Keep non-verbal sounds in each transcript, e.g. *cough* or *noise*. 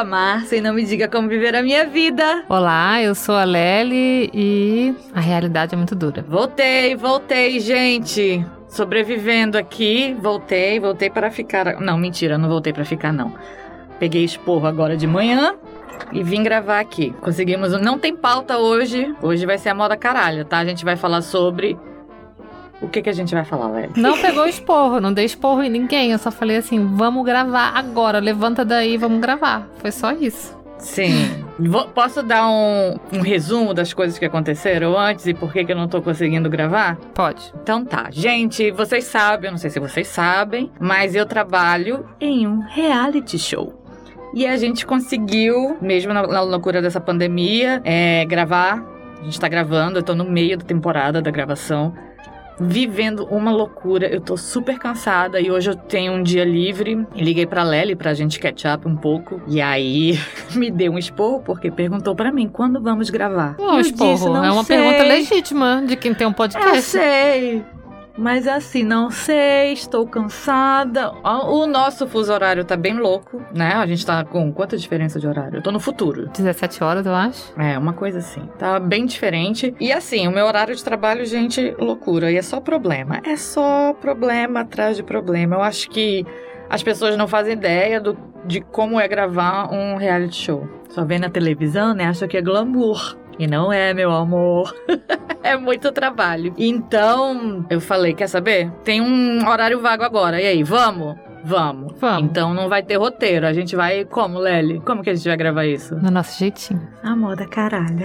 a Márcia e não me diga como viver a minha vida. Olá, eu sou a Lely e a realidade é muito dura. Voltei, voltei, gente. Sobrevivendo aqui, voltei, voltei para ficar. Não, mentira, não voltei para ficar, não. Peguei esporro agora de manhã e vim gravar aqui. Conseguimos. Não tem pauta hoje. Hoje vai ser a moda caralho, tá? A gente vai falar sobre o que, que a gente vai falar, Léo? Não pegou esporro, não dei esporro em ninguém. Eu só falei assim: vamos gravar agora, levanta daí, vamos gravar. Foi só isso. Sim. Vou, posso dar um, um, resumo das coisas que aconteceram antes e por que, que eu não tô conseguindo gravar? Pode. Então tá. Gente, vocês sabem, eu não sei se vocês sabem, mas eu trabalho em um reality show. E a gente conseguiu, mesmo na, na loucura dessa pandemia, é, gravar. A gente tá gravando, eu tô no meio da temporada da gravação vivendo uma loucura. Eu tô super cansada e hoje eu tenho um dia livre. Liguei pra Lely pra gente catch up um pouco. E aí *laughs* me deu um esporro porque perguntou para mim quando vamos gravar. Um esporro disse, é uma sei. pergunta legítima de quem tem um podcast. Eu sei. Mas assim, não sei, estou cansada. O nosso fuso horário tá bem louco, né? A gente tá com quanta diferença de horário? Eu tô no futuro. 17 horas, eu acho. É, uma coisa assim. Tá bem diferente. E assim, o meu horário de trabalho, gente, loucura. E é só problema. É só problema atrás de problema. Eu acho que as pessoas não fazem ideia do, de como é gravar um reality show. Só vê na televisão, né? Acha que é glamour. E não é, meu amor. *laughs* é muito trabalho. Então, eu falei, quer saber? Tem um horário vago agora. E aí, vamos? Vamos. Vamos. Então não vai ter roteiro. A gente vai como, Lely? Como que a gente vai gravar isso? No nosso jeitinho. A moda caralho. *laughs*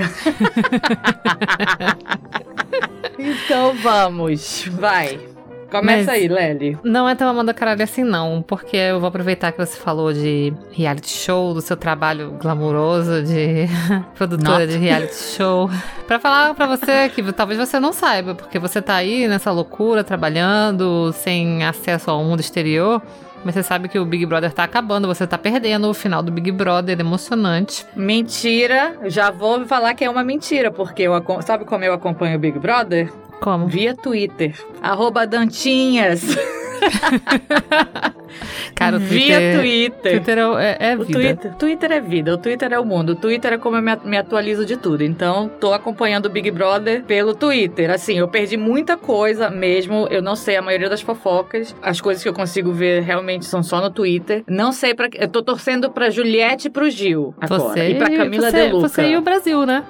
então vamos. Vai. Começa Mas aí, Lely. Não é tão amanda caralho assim, não. Porque eu vou aproveitar que você falou de reality show, do seu trabalho glamouroso de *laughs* produtora Not. de reality show. pra falar pra você que talvez você não saiba, porque você tá aí nessa loucura, trabalhando, sem acesso ao mundo exterior. Mas você sabe que o Big Brother tá acabando, você tá perdendo o final do Big Brother, emocionante. Mentira, já vou falar que é uma mentira, porque eu sabe como eu acompanho o Big Brother? Como? Via Twitter. Arroba Dantinhas. *laughs* *laughs* Cara, o Via Twitter. Twitter é, é, vida. O Twitter, Twitter é vida, o Twitter é o mundo. O Twitter é como eu me, me atualizo de tudo. Então, tô acompanhando o Big Brother pelo Twitter. Assim, eu perdi muita coisa mesmo. Eu não sei a maioria das fofocas. As coisas que eu consigo ver realmente são só no Twitter. Não sei para Eu tô torcendo pra Juliette e pro Gil agora. Você, e pra Camila você, De Luca. Você e o Brasil, né?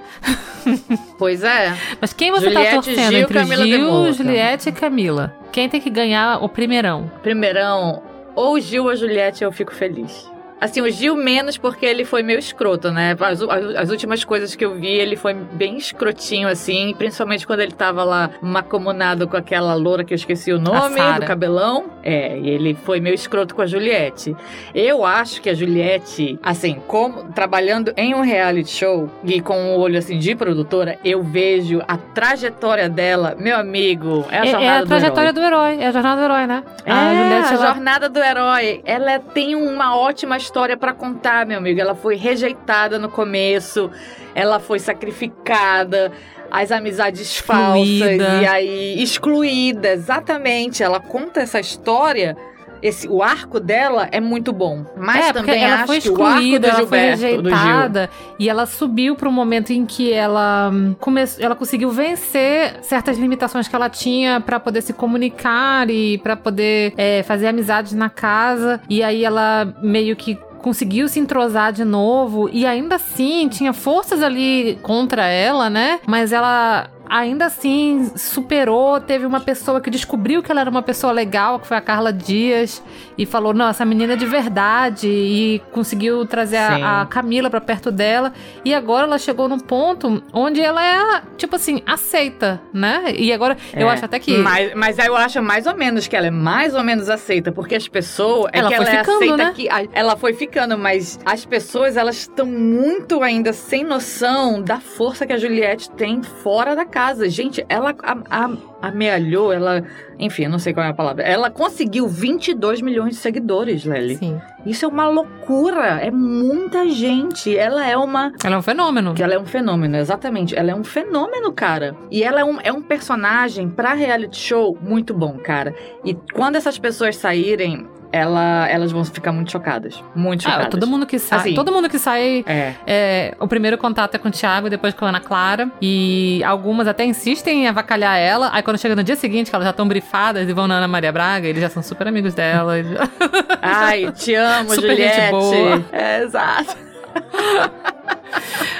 Pois é. Mas quem você tá Juliette, tá torcendo Gil, entre Camila Gil, Juliette e Camila? Quem tem que ganhar o primeirão? Primeirão, ou Gil ou Juliette, eu fico feliz. Assim, o Gil menos porque ele foi meio escroto, né? As, as, as, últimas coisas que eu vi, ele foi bem escrotinho, assim. Principalmente quando ele tava lá macomunado com aquela loura que eu esqueci o nome, do cabelão. É, e ele foi meio escroto com a Juliette. Eu acho que a Juliette, assim, como trabalhando em um reality show e com um olho, assim, de produtora, eu vejo a trajetória dela, meu amigo, é a jornada do É, é a trajetória do herói. do herói. é a jornada do herói, né? É, a, Juliette, a ela... jornada do herói. Ela tem uma ótima história para contar, meu amigo. Ela foi rejeitada no começo, ela foi sacrificada, as amizades excluída. falsas e aí excluída, exatamente. Ela conta essa história esse, o arco dela é muito bom. Mas é, também ela acho foi excluída, ela foi rejeitada e ela subiu para o momento em que ela hum, começou, ela conseguiu vencer certas limitações que ela tinha para poder se comunicar e para poder é, fazer amizades na casa. E aí ela meio que conseguiu se entrosar de novo e ainda assim tinha forças ali contra ela, né? Mas ela ainda assim superou. Teve uma pessoa que descobriu que ela era uma pessoa legal, que foi a Carla Dias, e falou: Não, essa menina é de verdade. E conseguiu trazer a, a, Camila para perto dela. E agora ela chegou num ponto onde ela é, tipo assim, aceita, né? E agora é, eu acho até que. Mas, mas eu acho mais ou menos que ela é mais ou menos aceita, porque as pessoas. É ela que foi ela ficando, é aceita né? que. Ela foi ficando, mas as pessoas, elas estão muito ainda sem noção da força que a Juliette tem fora da casa. Gente, ela a, a, amealhou, ela. Enfim, não sei qual é a palavra. Ela conseguiu 22 milhões de seguidores, Lely. Sim. Isso é uma loucura. É muita gente. Ela é uma. Ela é um fenômeno. Ela é um fenômeno, exatamente. Ela é um fenômeno, cara. E ela é um, é um personagem pra reality show muito bom, cara. E quando essas pessoas saírem, ela, elas vão ficar muito chocadas. Muito chocadas. Ah, todo mundo que sai. Assim. todo mundo que sai. É. é, o primeiro contato é com o Thiago, depois com a Ana Clara. E algumas até insistem em avacalhar ela. Aí quando chega no dia seguinte, que elas já estão brifadas e vão na Ana Maria Braga, eles já são super amigos dela. já- *laughs* Ai, te amo, Super gente Juliette. boa. É, exato.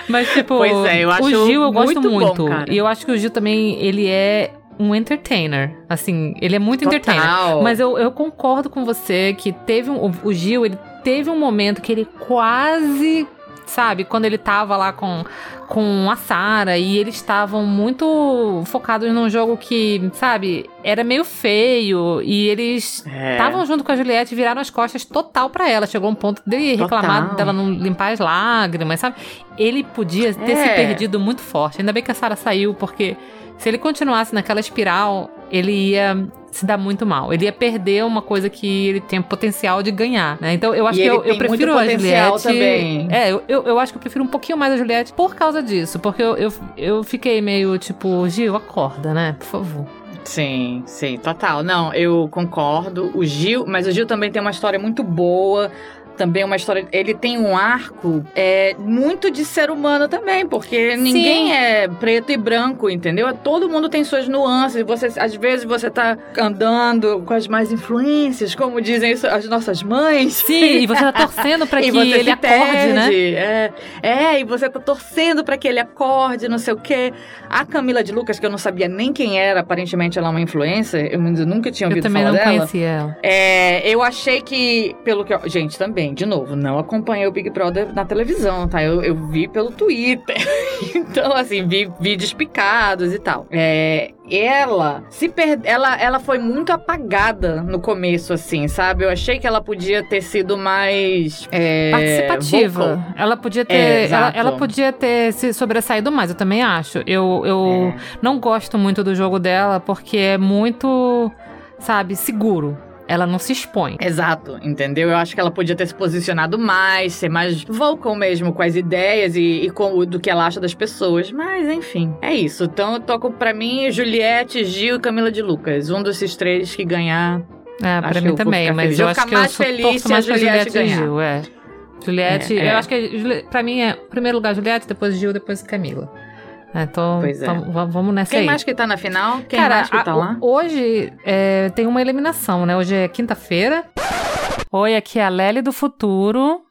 Mas, tipo, Pois é, eu acho o Gil eu gosto muito bom, muito. cara. E eu acho que o Gil também, ele é um entertainer. Assim, ele é muito entertainer. Total. Mas eu, eu concordo com você que teve um, o, Gil, ele teve um momento que ele quase. Sabe, quando ele tava lá com, com a Sarah e eles estavam muito focados num jogo que, sabe, era meio feio e eles É. estavam junto com a Juliette e viraram as costas total pra ela. Chegou um ponto dele reclamar Total. dela não limpar as lágrimas, sabe? Ele podia ter É. se perdido muito forte. Ainda bem que a Sarah saiu, porque se ele continuasse naquela espiral, ele ia se dar muito mal. Ele ia perder uma coisa que ele tem potencial de ganhar, né? Então eu acho E que eu, eu prefiro a Juliette. também. É, eu, eu, eu acho que eu prefiro um pouquinho mais a Juliette por causa disso. Porque eu, eu, eu fiquei meio tipo, Gil, acorda, né? Por favor. Sim, sim, total. Não, eu concordo. O Gil, mas o Gil também tem uma história muito boa. Também uma história. Ele tem um arco é, muito de ser humano também, porque ninguém é preto e branco, entendeu? Todo mundo tem suas nuances. Você, às vezes você tá andando com as mais influências, como dizem isso as nossas mães. Sim, e você tá torcendo pra *laughs* E que ele acorde, né? perde, É, é, e você tá torcendo pra que ele acorde, não sei o quê. A Camila de Lucas, que eu não sabia nem quem era, aparentemente ela é uma influencer, eu nunca tinha Eu ouvido também falar não dela. conhecia ela. É, eu achei que, pelo que eu, Gente, também, de novo, não acompanhei o Big Brother na televisão, tá? Eu, eu vi pelo Twitter. *laughs* então, assim, vi vídeos picados e tal. É, ela se per... ela, ela foi muito apagada no começo, assim, sabe? Eu achei que ela podia ter sido mais. é, participativa. vocal. Ela podia ter, É, ela, ela podia ter se sobressaído mais, eu também acho. Eu, eu não gosto muito do jogo dela porque é muito, sabe, seguro. Ela não se expõe. Exato, entendeu? Eu acho que ela podia ter se posicionado mais, ser mais vocal mesmo com as ideias e, e com o do que ela acha das pessoas. Mas, enfim, é isso. Então eu toco pra mim Juliette, Gil e Camila de Lucas. Um desses três que ganhar. É, pra mim também, mas feliz. eu Eu acho que eu mais sou, feliz se a mais pra Juliette Juliette ganhar. Gil, é. Juliette, É, é. eu acho que Juli- pra mim é primeiro lugar Juliette, depois Gil, depois Camila. É, Então, Pois é. vamos, vamos nessa Quem aí. mais que tá na final? Quem Cara, mais que tá a- lá? hoje é, tem uma eliminação, né? Hoje é quinta-feira. Oi, aqui é a Lely do Futuro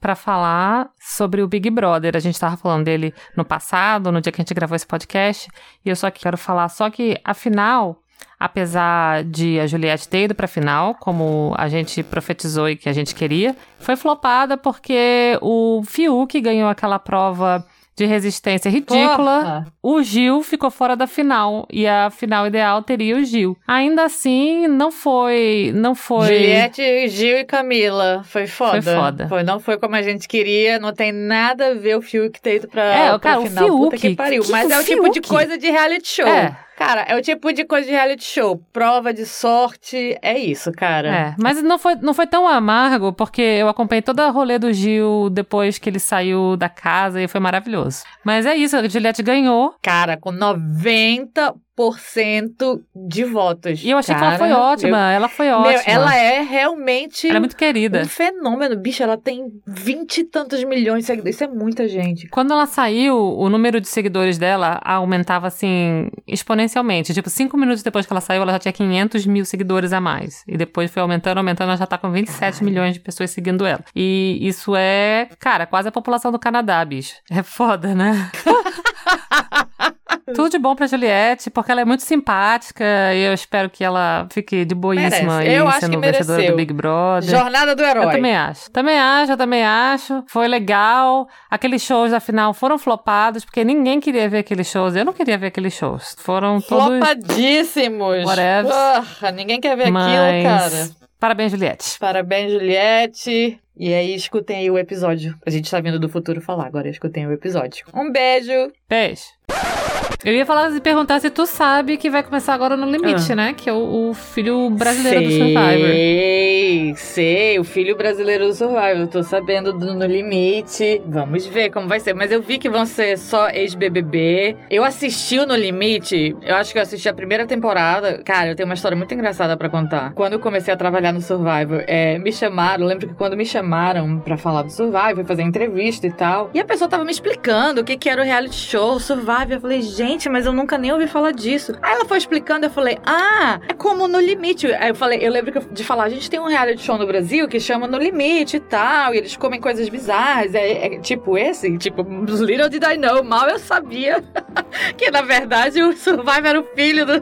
pra falar sobre o Big Brother. A gente tava falando dele no passado, no dia que a gente gravou esse podcast, e eu só quero falar só que a final, apesar de a Juliette ter ido pra final, como a gente profetizou e que a gente queria, foi flopada porque o Fiuk ganhou aquela prova de resistência ridícula. Porra. O Gil ficou fora da final e a final ideal teria o Gil. Ainda assim, não foi, não foi. Juliette, Gil e Camila. Foi foda. Foi foda. Foi, não foi como a gente queria. Não tem nada a ver o Fiuk ter ido pra, É, pra cara, o final. Puta Fiuk, que pariu. que Mas é o tipo de coisa de reality show. É. Cara, é o tipo de coisa de reality show. Prova de sorte. É isso, cara. É, mas não foi, não foi tão amargo, porque eu acompanhei toda a rolê do Gil depois que ele saiu da casa e foi maravilhoso. Mas é isso, a Juliette ganhou. Cara, com 90% de votos. E eu achei que Cara, ela foi ótima. Ela foi eu- ótima. Meu, ela é realmente Ela é muito querida. um fenômeno. Bicho, ela tem vinte e tantos milhões de seguidores. Isso é muita gente. Quando ela saiu, o número de seguidores dela aumentava assim exponencialmente. Tipo, cinco minutos depois que ela saiu, ela já tinha 500 mil seguidores a mais. E depois foi aumentando, aumentando, ela já tá com 27 milhões de pessoas seguindo ela. E isso é, cara, quase a população do Canadá, bicho. É foda, né? *laughs* Tudo de bom pra Juliette, porque ela é muito simpática e eu espero que ela fique de boíssima Merece. aí, Eu sendo vencedora do Big Brother. Jornada do herói. Eu também acho. Também acho, eu também acho. Foi legal. Aqueles shows da final foram flopados, porque ninguém queria ver aqueles shows. Eu não queria ver aqueles shows. Foram todos. Flopadíssimos. Whatever. Porra, ninguém quer ver Mas... aquilo, cara. Parabéns, Juliette. Parabéns, Juliette. E aí, escutem aí o episódio. A gente tá vindo do futuro falar, agora escutem o episódio. Um beijo. Beijo. Eu ia falar e perguntar se tu sabe que vai começar agora no Limite, Ah. né? Que é o, o filho brasileiro do sei, Survivor. Sei, o filho brasileiro do Survivor. Tô sabendo do No Limite. Vamos ver como vai ser. Mas eu vi que vão ser só ex-BBB. Eu assisti o No Limite. Eu acho que eu assisti a primeira temporada. Cara, eu tenho uma história muito engraçada pra contar. Quando eu comecei a trabalhar no Survivor, é, me chamaram. Eu lembro que quando me chamaram pra falar do Survivor, fazer entrevista e tal. E a pessoa tava me explicando o que, que era o reality show, o Survivor. Eu falei, gente, mas eu nunca nem ouvi falar disso. Aí ela foi explicando, eu falei, ah, é como No Limite. Aí eu falei, eu lembro de falar, a gente tem um reality show no Brasil que chama No Limite e tal, e eles comem coisas bizarras. É, é tipo esse, tipo, Little Did I Know, mal eu sabia *laughs* que na verdade o Survivor era o filho do.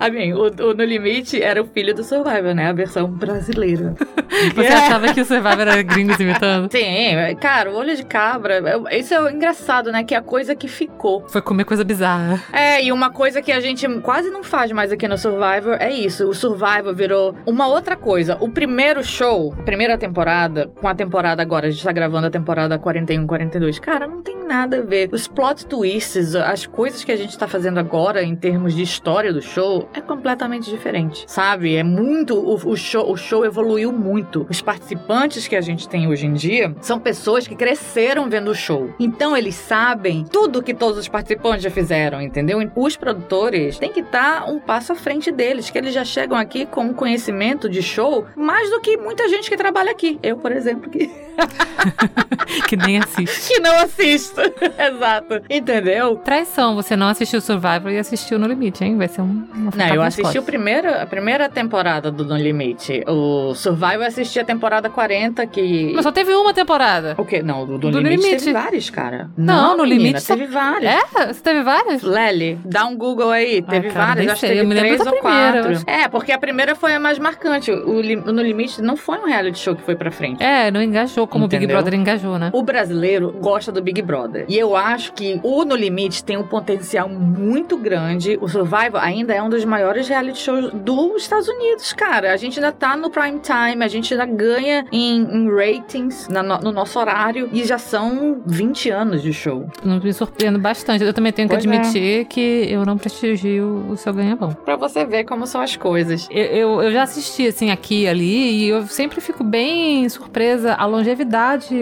I mean, o, o No Limite era o filho do Survivor, né? A versão brasileira. *laughs* Você achava que o Survivor era gringos imitando? Sim, cara, o olho de cabra, é- isso é engraçado, né? Que é a coisa que ficou. Foi comer coisa bizarra. É, e uma coisa que a gente quase não faz mais aqui no Survivor é isso. O Survivor virou uma outra coisa. O primeiro show, primeira temporada, com a temporada agora, a gente tá gravando a temporada 41, 42. Cara, não tem nada a ver. Os plot twists, as coisas que a gente tá fazendo agora em termos de história do show, é completamente diferente. Sabe? É muito. O, o show, o show evoluiu muito. Os participantes que a gente tem hoje em dia são pessoas que cresceram vendo o show. Então eles sabem tudo que todos os participantes já fizeram, entendeu? Os produtores têm que estar um passo à frente deles, que eles já chegam aqui com um conhecimento de show mais do que muita gente que trabalha aqui. Eu, por exemplo, que, *laughs* *laughs* Que nem assiste. que não assisto. *laughs* Exato. Entendeu? Traição, você não assistiu Survivor e assistiu No Limite, hein? Vai ser um, Não, eu assisti o primeiro, a primeira temporada do No Limite. O Survival eu assisti a temporada 40, que. Mas só teve uma temporada. O quê? Não, do, Do No Limite, Limite. teve vários, cara. Não, No menina, Limite só- teve vários. É? Você teve várias? Lely, dá um Google aí. Teve cara, várias, acho que teve três ou primeira, quatro. acho. É, porque a primeira foi a mais marcante. O, o No Limite não foi um reality show que foi pra frente. É, não engajou como o Big Entendeu? Brother engajou, né? O brasileiro gosta do Big Brother. E eu acho que o No Limite tem um potencial muito grande. O Survival ainda é um dos maiores reality shows dos Estados Unidos, cara. A gente ainda tá no prime time, a gente ainda ganha em, em ratings na no, no nosso horário. E já são 20 anos de show. Não me surpreendo bastante. Eu também tenho que Pois é. admitir que eu não prestigio o seu ganha-pão. Pra você ver como são as coisas. Eu, eu, eu já assisti, assim, aqui e ali, e eu sempre fico bem surpresa a longevidade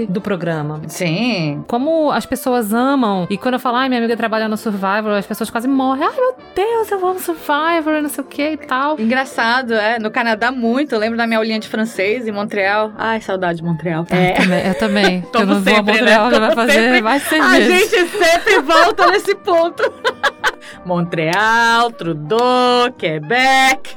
do programa. Sim. Como as pessoas amam. E quando eu falo, ai, minha amiga trabalha no Survivor, as pessoas quase morrem. Ai, meu Deus, eu amo Survivor, não sei o que e tal. Engraçado, é. No Canadá, muito. Eu lembro da minha aulinha de francês em Montreal. Ai, saudade de Montreal. É. Eu também. *laughs* Eu não vou a sempre, Montreal, né? vai fazer sempre. mais seis A gente sempre volta nesse ponto. *laughs* Montreal, Trudeau, Quebec.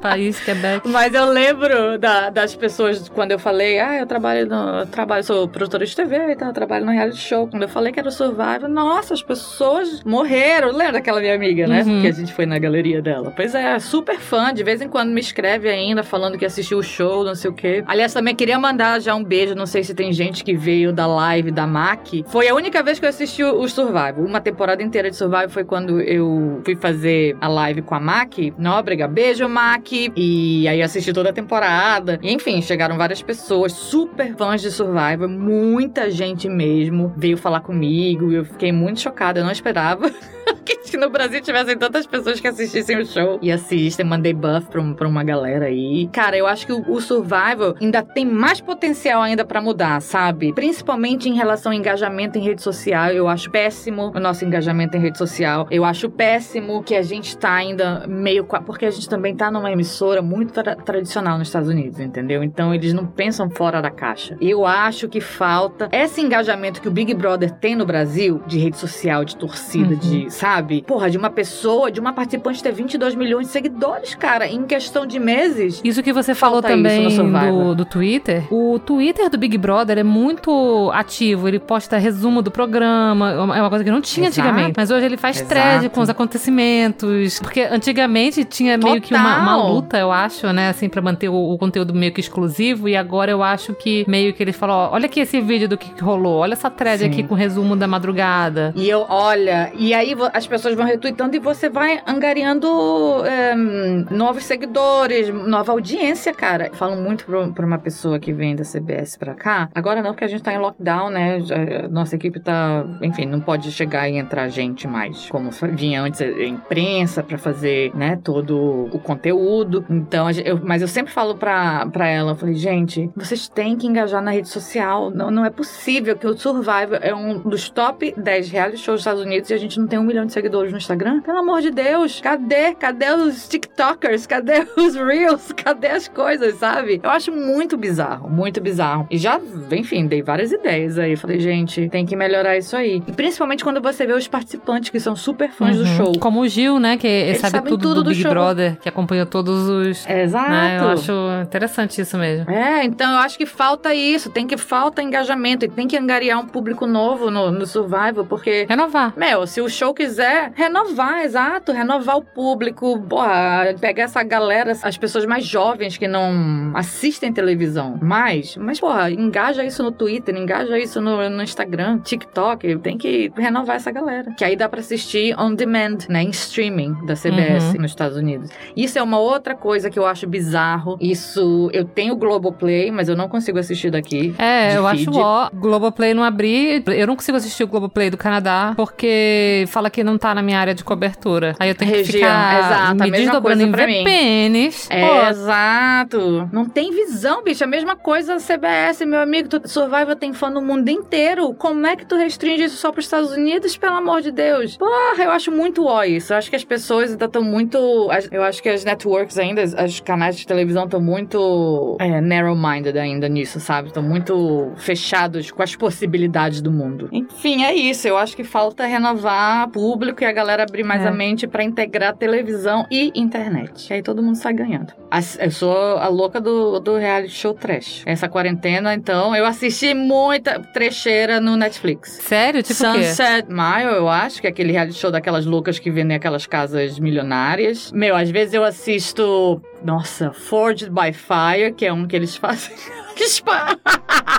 País, Quebec. Mas eu lembro da- das pessoas quando eu falei, ah, eu trabalho no. eu trabalho, sou produtora de TV e tal, eu trabalho no reality show. Quando eu falei que era o Survivor, nossa, as pessoas morreram. Lembra daquela minha amiga, né? Uhum. Que a gente foi na galeria dela. Pois é, super fã. De vez em quando me escreve ainda, falando que assistiu o show, não sei o quê. Aliás, também queria mandar já um beijo. Não sei se tem gente que veio da live da MAC. Foi a única vez que eu assisti o Survival. Uma temporada inteira de Survival foi quando eu fui fazer a live com a MAC. Nóbrega, beijo, MAC. E aí assisti toda a temporada. E enfim, chegaram várias pessoas super fãs de Survival. Muita gente mesmo veio falar comigo. Eu fiquei muito chocada. Eu não esperava. *laughs* *laughs* que no Brasil tivessem tantas pessoas que assistissem o show e assistem. Mandei buff pra, pra uma galera aí. Cara, eu acho que o, o Survival ainda tem mais potencial ainda pra mudar, sabe? Principalmente em relação ao engajamento em rede social. Eu acho péssimo o nosso engajamento em rede social. Eu acho péssimo que a gente tá ainda meio. Porque a gente também tá numa emissora muito tra- tradicional nos Estados Unidos, entendeu? Então eles não pensam fora da caixa. Eu acho que falta esse engajamento que o Big Brother tem no Brasil, de rede social, de torcida, Uhum. de, sabe? Porra, de uma pessoa, de uma participante ter 22 milhões de seguidores, cara, em questão de meses. Isso que você falou também do, do Twitter. O Twitter do Big Brother é muito ativo. Ele posta resumo do programa. É uma coisa que não tinha Exato. antigamente. Mas hoje ele faz Exato. thread com os acontecimentos. Porque antigamente tinha meio que uma, uma Total. luta, eu acho, né? Assim, pra manter o, o conteúdo meio que exclusivo. E agora eu acho que meio que ele falou: ó, olha aqui esse vídeo do que, rolou. Olha essa thread Sim. aqui com resumo da madrugada. E eu, olha, e aí vo- as as pessoas vão retweetando e você vai angariando é, novos seguidores, nova audiência, cara. Falo muito pra, uma pessoa que vem da CBS pra cá. Agora não, porque a gente tá em lockdown, né? Nossa equipe tá. Enfim, não pode chegar e entrar gente mais. Como vinha antes a imprensa pra fazer, né? Todo o conteúdo. Então, eu, mas eu sempre falo pra, pra ela, eu falei, gente, vocês têm que engajar na rede social. Não, não é possível que o Survivor é um dos top 10 reality shows dos Estados Unidos e a gente não tem um milhão de seguidores no Instagram. Pelo amor de Deus, cadê? Cadê os TikTokers? Cadê *laughs* os Reels? Cadê as coisas, sabe? Eu acho muito bizarro, muito bizarro. E já, enfim, dei várias ideias aí. Falei, gente, tem que melhorar isso aí. E principalmente quando você vê os participantes que são super fãs uhum. do show. Como o Gil, né? Que sabe tudo, tudo do, do Big show. Brother, que acompanha todos os. Exato. Né? Eu acho interessante isso mesmo. É, então eu acho que falta isso. Tem que falta engajamento e tem que angariar um público novo no, no Survival, porque. Renovar. Meu, se o show quiser renovar, exato, renovar o público, porra, pegar essa galera, as pessoas mais jovens que não assistem televisão mais, mas, porra, engaja isso no Twitter, engaja isso no, no Instagram, TikTok, tem que renovar essa galera. Que aí dá pra assistir on demand, né, em streaming da CBS uhum. nos Estados Unidos. Isso é uma outra coisa que eu acho bizarro. Isso, eu tenho Globoplay, mas eu não consigo assistir daqui. É, eu feed. acho ó, Globoplay não abrir, eu não consigo assistir o Globoplay do Canadá, porque fala que não tá na minha área de cobertura. Aí eu tenho Região, que ficar exato, me desdobrando em VPNs. É, exato. Não tem visão, bicho. A mesma coisa CBS, meu amigo. Tu, Survivor tem fã no mundo inteiro. Como é que tu restringe isso só pros Estados Unidos? Pelo amor de Deus. Porra, eu acho muito ó isso. Eu acho que as pessoas ainda estão muito... Eu acho que as networks ainda, os canais de televisão estão muito é, narrow-minded ainda nisso, sabe? Estão muito fechados com as possibilidades do mundo. Enfim, é isso. Eu acho que falta renovar público e a galera abrir mais é. a mente para integrar televisão e internet. E aí todo mundo sai ganhando. Eu sou a louca do, do reality show trash. Essa quarentena, então, eu assisti muita trecheira no Netflix. Sério? Tipo Sunset Mile, eu acho, que é aquele reality show daquelas loucas que vendem aquelas casas milionárias. Meu, às vezes eu assisto nossa, Forged by Fire, que é um que eles fazem. *laughs* espada!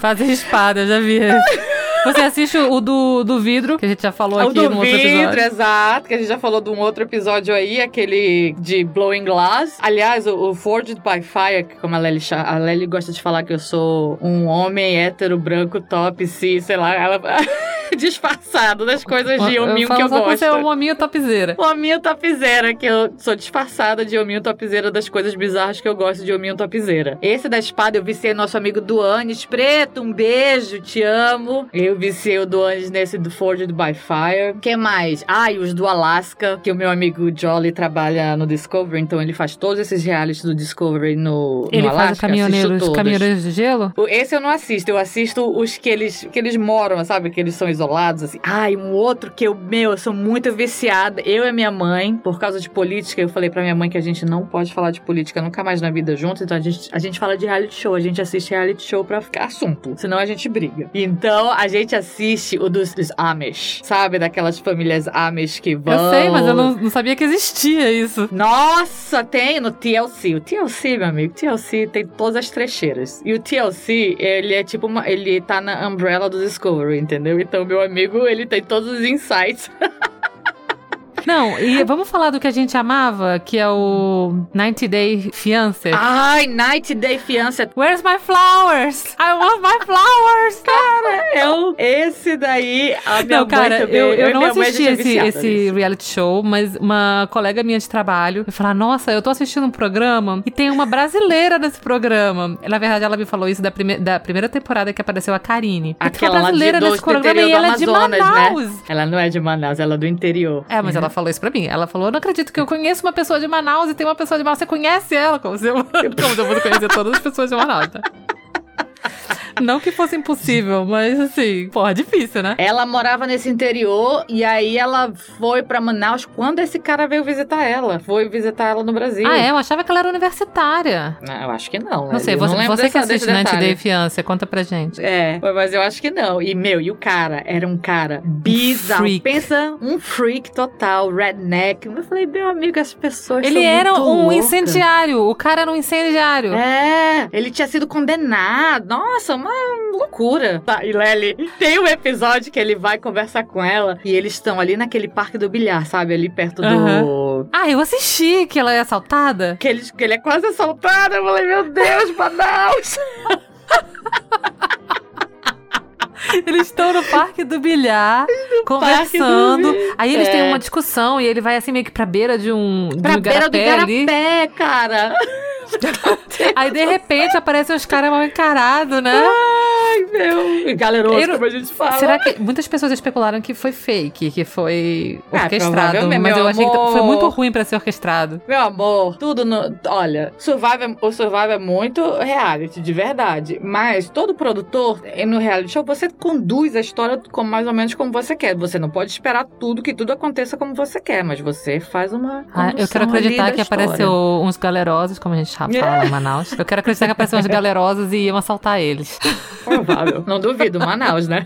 Fazem espada, já vi. Você assiste o do, do vidro, que a gente já falou o aqui no outro episódio. O do vidro, exato, que a gente já falou de um outro episódio aí, aquele de Blowing Glass. Aliás, o, o Forged by Fire, como a Lely, a Lely gosta de falar que eu sou um homem hétero, branco, top, cis, sei lá, ela... *laughs* *laughs* disfarçado das coisas de hominho que eu gosto. Você é um hominho topzeira. Hominho topzeira, que eu sou disfarçada de hominho topzeira das coisas bizarras que eu gosto de hominho topzeira. Esse da espada eu viciei nosso amigo Duanes Preto, um beijo, te amo. Eu viciei o Duanes nesse do Forged by Fire. que mais? Ah, e os do Alaska, que o meu amigo Jolly trabalha no Discovery, então ele faz todos esses realities do Discovery no, ele no Alaska. Ele faz caminhoneiros, caminhoneiros de gelo? Esse eu não assisto, eu assisto os que eles, que eles moram, sabe? Que eles são isolados, assim. Ai, um outro que eu, meu, eu sou muito viciada. Eu e minha mãe, por causa de política, eu falei pra minha mãe que a gente não pode falar de política nunca mais na vida junto, então a gente, a gente fala de reality show, a gente assiste reality show pra ficar assunto, senão a gente briga. Então a gente assiste o dos, dos Amish, sabe? Daquelas famílias Amish que vão. Eu sei, mas eu não, não sabia que existia isso. Nossa, tem no TLC. O TLC, meu amigo, o TLC tem todas as trecheiras. E o TLC, ele é tipo uma. Ele tá na umbrella do Discovery, entendeu? Então, meu amigo ele tem todos os insights. *laughs* Não, e vamos falar do que a gente amava, que é o 90 Day Fiancé. Ai, 90 Day Fiancé. Where's my flowers? I want my flowers! Cara, eu, esse daí, a minha não, cara, também, eu, eu, eu não assisti esse, esse reality show, mas uma colega minha de trabalho me falou: Nossa, eu tô assistindo um programa e tem uma brasileira nesse programa. Na verdade, ela me falou isso da, prime da primeira temporada que apareceu a Karine. Aquela brasileira nesse programa e ela é de né? Manaus. Né? Ela não é de Manaus, ela é do interior. É, mas ela falou isso pra mim. Ela falou: Eu não acredito que eu conheço uma pessoa de Manaus e tem uma pessoa de Manaus. Você conhece ela? Como se eu, *laughs* como se eu fosse conhecer todas as pessoas de Manaus, tá? Não que fosse impossível, mas assim, porra, difícil, né? Ela morava nesse interior e aí ela foi para Manaus quando esse cara veio visitar ela. Foi visitar ela no Brasil. Ah, é? Eu achava que ela era universitária. Não, eu acho que não. Não sei, você, não você que assiste Night Day Fiança, conta pra gente. É, mas eu acho que não. E, meu, e o cara era um cara bizarro. Um Pensa, um freak total, redneck. Eu falei, meu amigo, as pessoas Ele era um incendiário. O cara era um incendiário. É, ele tinha sido condenado. Nossa, uma uma loucura. Tá, e Lely, tem um episódio que ele vai conversar com ela e eles estão ali naquele parque do bilhar, sabe? Ali perto do. Uhum. Ah, eu assisti que ela é assaltada. Que ele, que ele é quase assaltado. Eu falei, meu Deus, Manaus! *laughs* Eles estão no parque do bilhar, no conversando. Do... Aí eles é. têm uma discussão e ele vai assim meio que pra beira de um, pra de um beira do garapé, ali. cara. *laughs* Aí de repente aparecem os caras mal encarados, né? Ai, meu. Galeroso, eu, como a gente fala. Será que muitas pessoas especularam que foi fake, que foi ah, orquestrado? Mas eu achei amor. que foi muito ruim pra ser orquestrado. Meu amor, tudo no. Olha, Survival, o Survival é muito reality, de verdade. Mas todo produtor, no reality show, você conduz a história como, mais ou menos como você quer. Você não pode esperar tudo, que tudo aconteça como você quer, mas você faz uma. Ah, eu quero acreditar que apareceu uns galerosos, como a gente fala lá em Manaus. Eu quero acreditar que apareceram uns galerosos e iam assaltar eles. Provável. Não duvido, Manaus, né?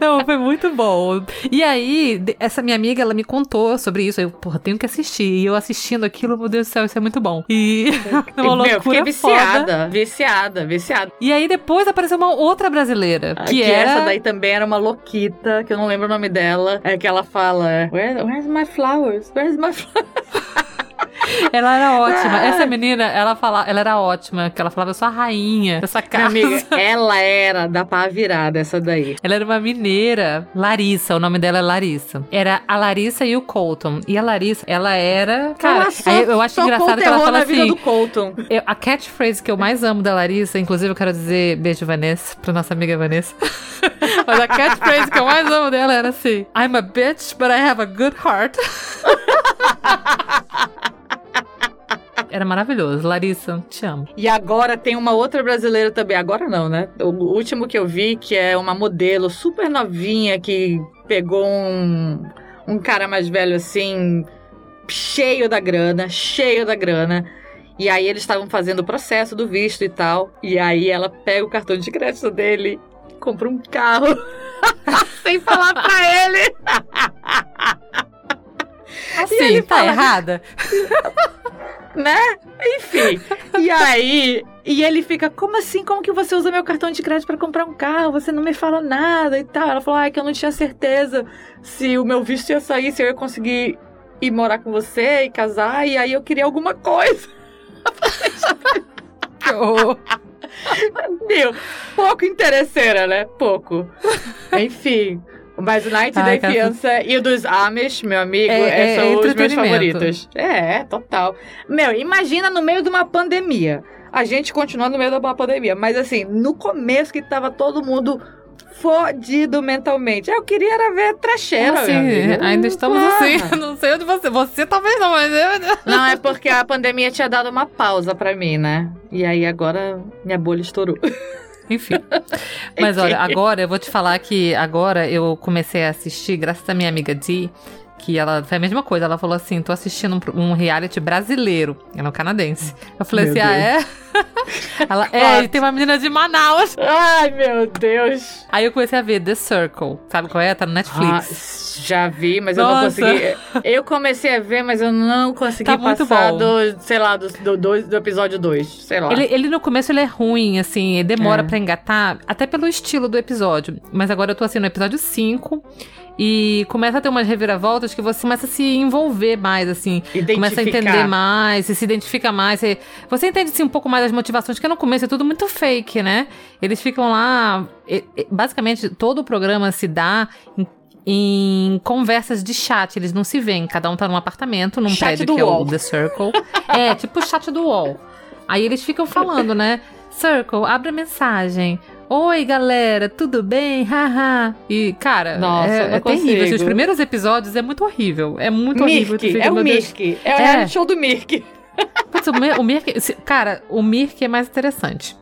Não, foi muito bom. E aí, essa minha amiga, ela me contou sobre isso. Eu, porra, tenho que assistir. E eu assistindo aquilo, meu Deus do céu, isso é muito bom. E *laughs* uma loucura Meu, fiquei viciada, foda. viciada, viciada. E aí depois apareceu uma outra brasileira, que, que era... essa daí também era uma louquita, que eu não lembro o nome dela. É que ela fala, Where, where's my flowers? Where's my flowers? *laughs* *laughs* Ela era ótima. Ah. Essa menina, ela fala, ela era ótima, que ela falava, eu sou a rainha dessa casa. Minha amiga, *laughs* ela era da pá virada, essa daí. Ela era uma mineira. Larissa, o nome dela é Larissa. Era a Larissa e o Colton. E a Larissa, ela era. Cara, aí eu acho engraçado que ela fala assim. Do Colton. Eu, a catchphrase que eu mais amo da Larissa, inclusive eu quero dizer beijo, Vanessa, pra nossa amiga Vanessa. *laughs* Mas a catchphrase que eu mais amo dela era assim: I'm a bitch, but I have a good heart. Era maravilhoso. Larissa, te amo. E agora tem uma outra brasileira também. Agora não, né? O último que eu vi, que é uma modelo super novinha que pegou um, um cara mais velho assim, cheio da grana, cheio da grana. E aí eles estavam fazendo o processo do visto e tal. E aí ela pega o cartão de crédito dele, compra um carro, *laughs* sem falar pra ele. *laughs* Assim, tá fala, errada? *laughs* né? Enfim. *laughs* E aí, e ele fica, como assim? Como que você usa meu cartão de crédito para comprar um carro? Você não me fala nada e tal. Ela falou, ah, é que eu não tinha certeza se o meu visto ia sair, se eu ia conseguir ir morar com você e casar, e aí eu queria alguma coisa. *laughs* *laughs* Meu, pouco interesseira, né? Pouco. Enfim. Mas o Night Ai, da Criança e o dos Amish, meu amigo, é, é, são os meus favoritos. É, total. Meu, imagina no meio de uma pandemia. A gente continua no meio de uma pandemia. Mas assim, no começo que tava todo mundo fodido mentalmente. Eu queria era ver trecheira. Assim, ainda estamos assim. *laughs* Não sei onde você. Você talvez não, mas eu. Não, é porque a pandemia tinha dado uma pausa para mim, né? E aí agora minha bolha estourou. *laughs* Enfim. *laughs* Mas olha, agora eu vou te falar que agora eu comecei a assistir, graças à minha amiga Dee, que ela foi a mesma coisa. Ela falou assim: tô assistindo um, um reality brasileiro. Ela é um canadense. Eu falei meu assim: Deus. ah, é? *laughs* ela, é, tem uma menina de Manaus. Ai, meu Deus. Aí eu comecei a ver The Circle. Sabe qual é? Tá no Netflix. Ah, já vi, mas Nossa. eu não consegui. Eu comecei a ver, mas eu não consegui tá passar bom. do, sei lá, do, do, do, do episódio 2. Sei lá. Ele, ele, no começo ele é ruim, assim, demora é. pra engatar, até pelo estilo do episódio. Mas agora eu tô assim no episódio 5. E começa a ter umas reviravoltas que você começa a se envolver mais, assim. Começa a entender mais, você se identifica mais. Você, você entende, assim, um pouco mais das motivações, que no começo é tudo muito fake, né? Eles ficam lá. Basicamente, todo o programa se dá em, em conversas de chat. Eles não se veem. Cada um tá num apartamento, num chat prédio que wall. é o The Circle. é, tipo o chat do UOL. Aí eles ficam falando, né? Circle, abre a mensagem. Oi, galera, tudo bem? Haha. e, cara, Nossa, é, é terrível. Assim, os primeiros episódios é muito horrível. É muito Mirk, horrível. É o Mirk. É, é o show do Mirk. *laughs* Putz, o, o Mirk. Cara, o Mirk é mais interessante.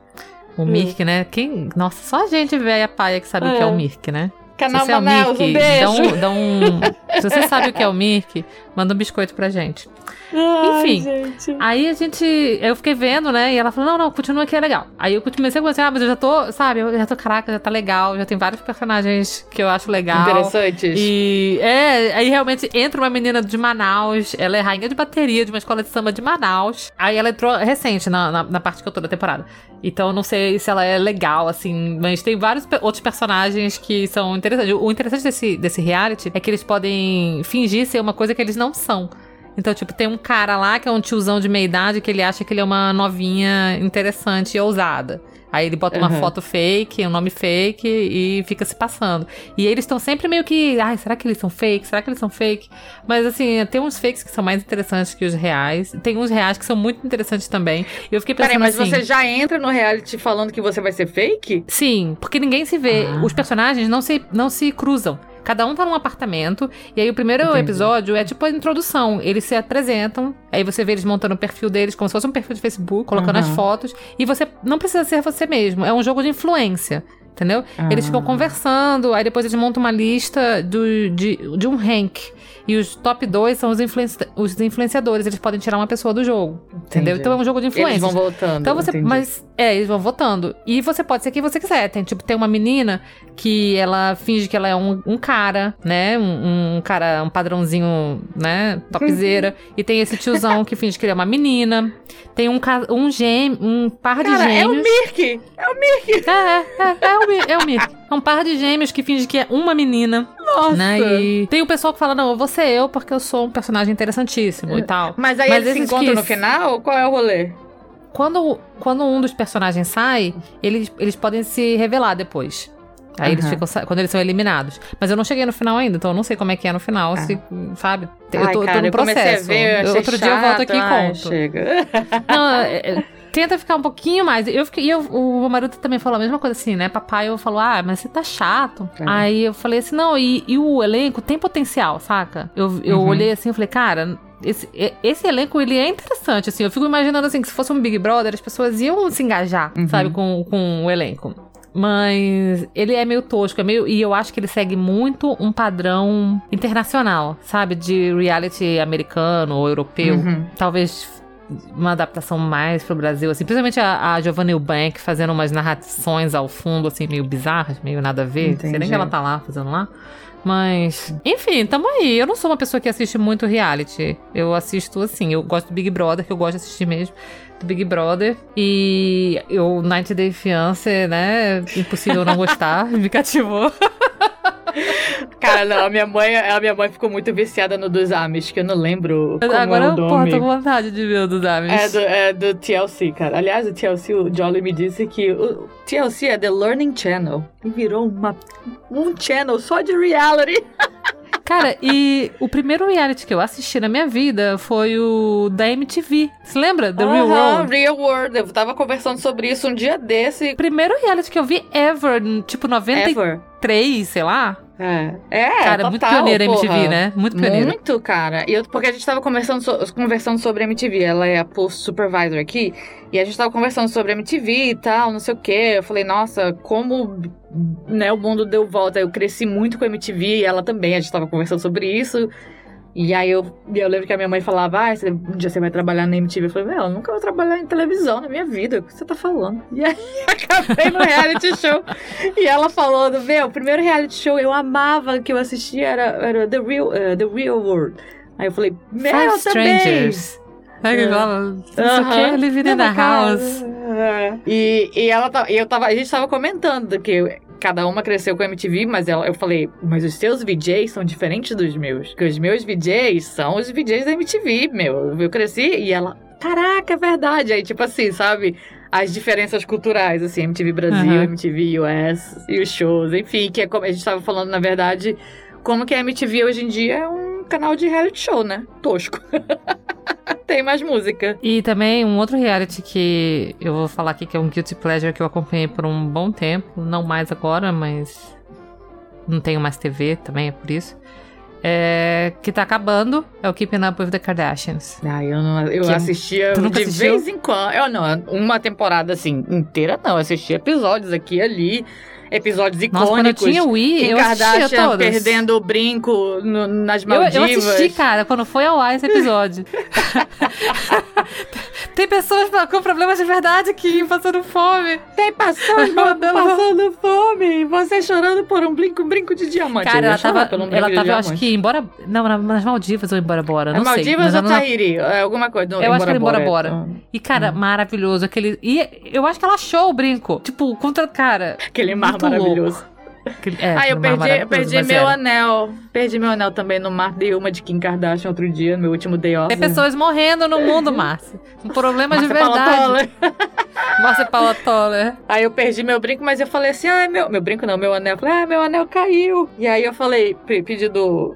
O hum. Mirk, né? Quem. Nossa, só a gente velha paia que sabe é. o que é o é. Mirk, né? Canal se Manaus, é o Mirk, um beijo. Dá um, dá um... se você sabe o que é o Mirk, manda um biscoito pra gente. Ai, Enfim, gente. aí a gente. Eu fiquei vendo, né? E ela falou: não, não, continua que é legal. Aí eu comecei a pensar, ah, mas eu já tô, sabe, eu já tô, caraca, já tá legal, já tem vários personagens que eu acho legal. Interessantes. E é, aí realmente entra uma menina de Manaus, ela é rainha de bateria de uma escola de samba de Manaus. Aí ela entrou recente na, na, na parte que eu tô da temporada. Então eu não sei se ela é legal, assim, mas tem vários outros personagens que são interessantes. O interessante desse, desse reality é que eles podem fingir ser uma coisa que eles não são. Então, tipo, tem um cara lá que é um tiozão de meia idade que ele acha que ele é uma novinha interessante e ousada. Aí ele bota uma uhum. foto fake, um nome fake e fica se passando. E eles estão sempre meio que, ai, será que eles são fake? Será que eles são fake? Mas assim, tem uns fakes que são mais interessantes que os reais. Tem uns reais que são muito interessantes também. E eu fiquei pensando Peraí, mas assim, você já entra no reality falando que você vai ser fake? Sim, porque ninguém se vê. Ah. Os personagens não se, não se cruzam. Cada um tá num apartamento. E aí o primeiro Entendi. episódio é tipo a introdução. Eles se apresentam. Aí você vê eles montando o perfil deles como se fosse um perfil de Facebook, colocando uhum. as fotos. E você não precisa ser você mesmo. É um jogo de influência. Entendeu? Ah. Eles ficam conversando, aí depois eles montam uma lista do, de, de um rank. E os top 2 são os, influenci os influenciadores. Eles podem tirar uma pessoa do jogo. Entendi. Entendeu? Então é um jogo de influência. Eles vão votando. Então você. Entendi. Mas. É, eles vão votando. E você pode ser quem você quiser. Tem, tipo, tem uma menina que ela finge que ela é um, um cara, né? Um, um, cara, um padrãozinho, né? Topzeira. e tem esse tiozão que finge que ele é uma menina. Tem um, um gêmeo, um par cara, de gêmeos. É o Mirk! É o Mirk! É, é, é, é o, é o Mirk. É um par de gêmeos que finge que é uma menina. Nossa! Né? E tem o pessoal que fala, não, eu vou ser eu porque eu sou um personagem interessantíssimo e tal. Mas aí Mas eles se encontram que... no final? Qual é o rolê? Quando, quando um dos personagens sai, eles, eles podem se revelar depois. Aí uhum. eles ficam, quando eles são eliminados. Mas eu não cheguei no final ainda, então eu não sei como é que é no final, ah. se, sabe? Eu tô, Ai, cara, tô no processo. Ver, Outro chato, dia eu volto aqui e conto. Chega. Não, *laughs* é, é tenta ficar um pouquinho mais. Eu fiquei, e eu, o Maruto também falou a mesma coisa assim, né? Papai, eu falou, ah, mas você tá chato. É. Aí eu falei assim, não, e, e, o elenco tem potencial, saca? Eu, eu uhum. olhei assim e falei, cara, esse, esse elenco, ele é interessante, assim. Eu fico imaginando, assim, que se fosse um Big Brother, as pessoas iam se engajar, uhum. sabe, com, com o elenco. Mas ele é meio tosco, é meio. E eu acho que ele segue muito um padrão internacional, sabe? De reality americano ou europeu. Uhum. Talvez uma adaptação mais pro Brasil, assim, principalmente a, a Giovanna Eubank fazendo umas narrações ao fundo, assim, meio bizarras, meio nada a ver. Entendi. Sei nem que ela tá lá fazendo lá. Mas, enfim, tamo aí. Eu não sou uma pessoa que assiste muito reality. Eu assisto assim, eu gosto do Big Brother, que eu gosto de assistir mesmo. Do Big Brother. E o 90 Day Fiancé, né? Impossível não gostar. *laughs* me cativou. *laughs* Cara, não, a minha mãe, a minha mãe ficou muito viciada no dos Amish, que eu não lembro como Agora é o nome. eu tô com vontade de ver o dos Amish. É do, é do TLC, cara. Aliás, o TLC, o Jolly me disse que o TLC é The Learning Channel. E virou uma, um channel só de reality. *laughs* Cara, e o primeiro reality que eu assisti na minha vida foi o da MTV. Você lembra? The Real World? Real World. Eu tava conversando sobre isso um dia desse. Primeiro reality que eu vi ever, tipo 93, sei lá. É, é Cara, total, muito pioneira porra. MTV, né? Muito pioneira. Muito, cara. E eu, porque a gente tava conversando, so, conversando sobre MTV. Ela é a post supervisor aqui. E a gente tava conversando sobre MTV e tal, não sei o quê. Eu falei, nossa, como né, o mundo deu volta. Eu cresci muito com a MTV e ela também. A gente tava conversando sobre isso. E aí eu, eu lembro que a minha mãe falava, ah, um dia você vai trabalhar na MTV. Eu falei, meu, eu nunca vou trabalhar em televisão na minha vida. O que você tá falando? E aí *laughs* acabei no reality show. e ela falou, meu, o primeiro reality show eu amava que eu assistia era, era The, Real, uh, The Real World. Aí eu falei, meu, Five Strangers. É que fala, isso living in the house. E, e ela eu tava, a gente tava comentando que cada uma cresceu com a MTV, mas ela, eu falei, mas os seus VJs são diferentes dos meus. Porque os meus VJs são os VJs da MTV, meu. Eu cresci e ela, caraca, é verdade. Aí, tipo assim, sabe? As diferenças culturais, assim, MTV Brasil, uhum. MTV US e os shows, enfim, que é como a gente tava falando, na verdade, como que a MTV hoje em dia é um canal de reality show, né? Tosco. *laughs* Tem mais música. E também um outro reality que eu vou falar aqui que é um guilty pleasure que eu acompanhei por um bom tempo, não mais agora, mas não tenho mais TV também, é por isso. É, que tá acabando é o Keeping Up with the Kardashians. Ah, eu não, eu que assistia de assistiu? vez em quando. Eu não, uma temporada assim inteira não, eu assistia episódios aqui e ali. Episódios icônicos. Nossa, quando eu tinha Wii, Kim eu Kardashian todas. perdendo o brinco no- nas Eu, Maldivas. eu assisti, cara, quando foi ao ar esse episódio. *laughs* Tem pessoas com problemas de verdade aqui, passando fome. Tem passando, *laughs* Mandando- passando fome. Você chorando por um brinco, um brinco de diamante. Cara, ela tava, pelo um brinco ela de tava eu acho que embora... Não, na- nas Maldivas ou embora bora, É não sei. Maldivas ou não-? É alguma coisa. Eu acho que era embora bora. Então, E, cara, maravilhoso. Aquele... E eu acho que ela achou o brinco. Tipo, contra... Cara... Aquele mar maravilhoso. louco. É, Ah, eu perdi, eu perdi meu era. anel. Perdi meu anel também no mar. Dei uma de Kim Kardashian outro dia, no meu último day off. Tem pessoas morrendo no mundo, Márcia. Com problemas de Márcia verdade. *laughs* Márcia Paula Toller. Aí eu perdi meu brinco, mas eu falei assim, ah, meu, meu brinco não, meu anel. Eu falei, ah, meu anel caiu. E aí eu falei, pe- pedi do,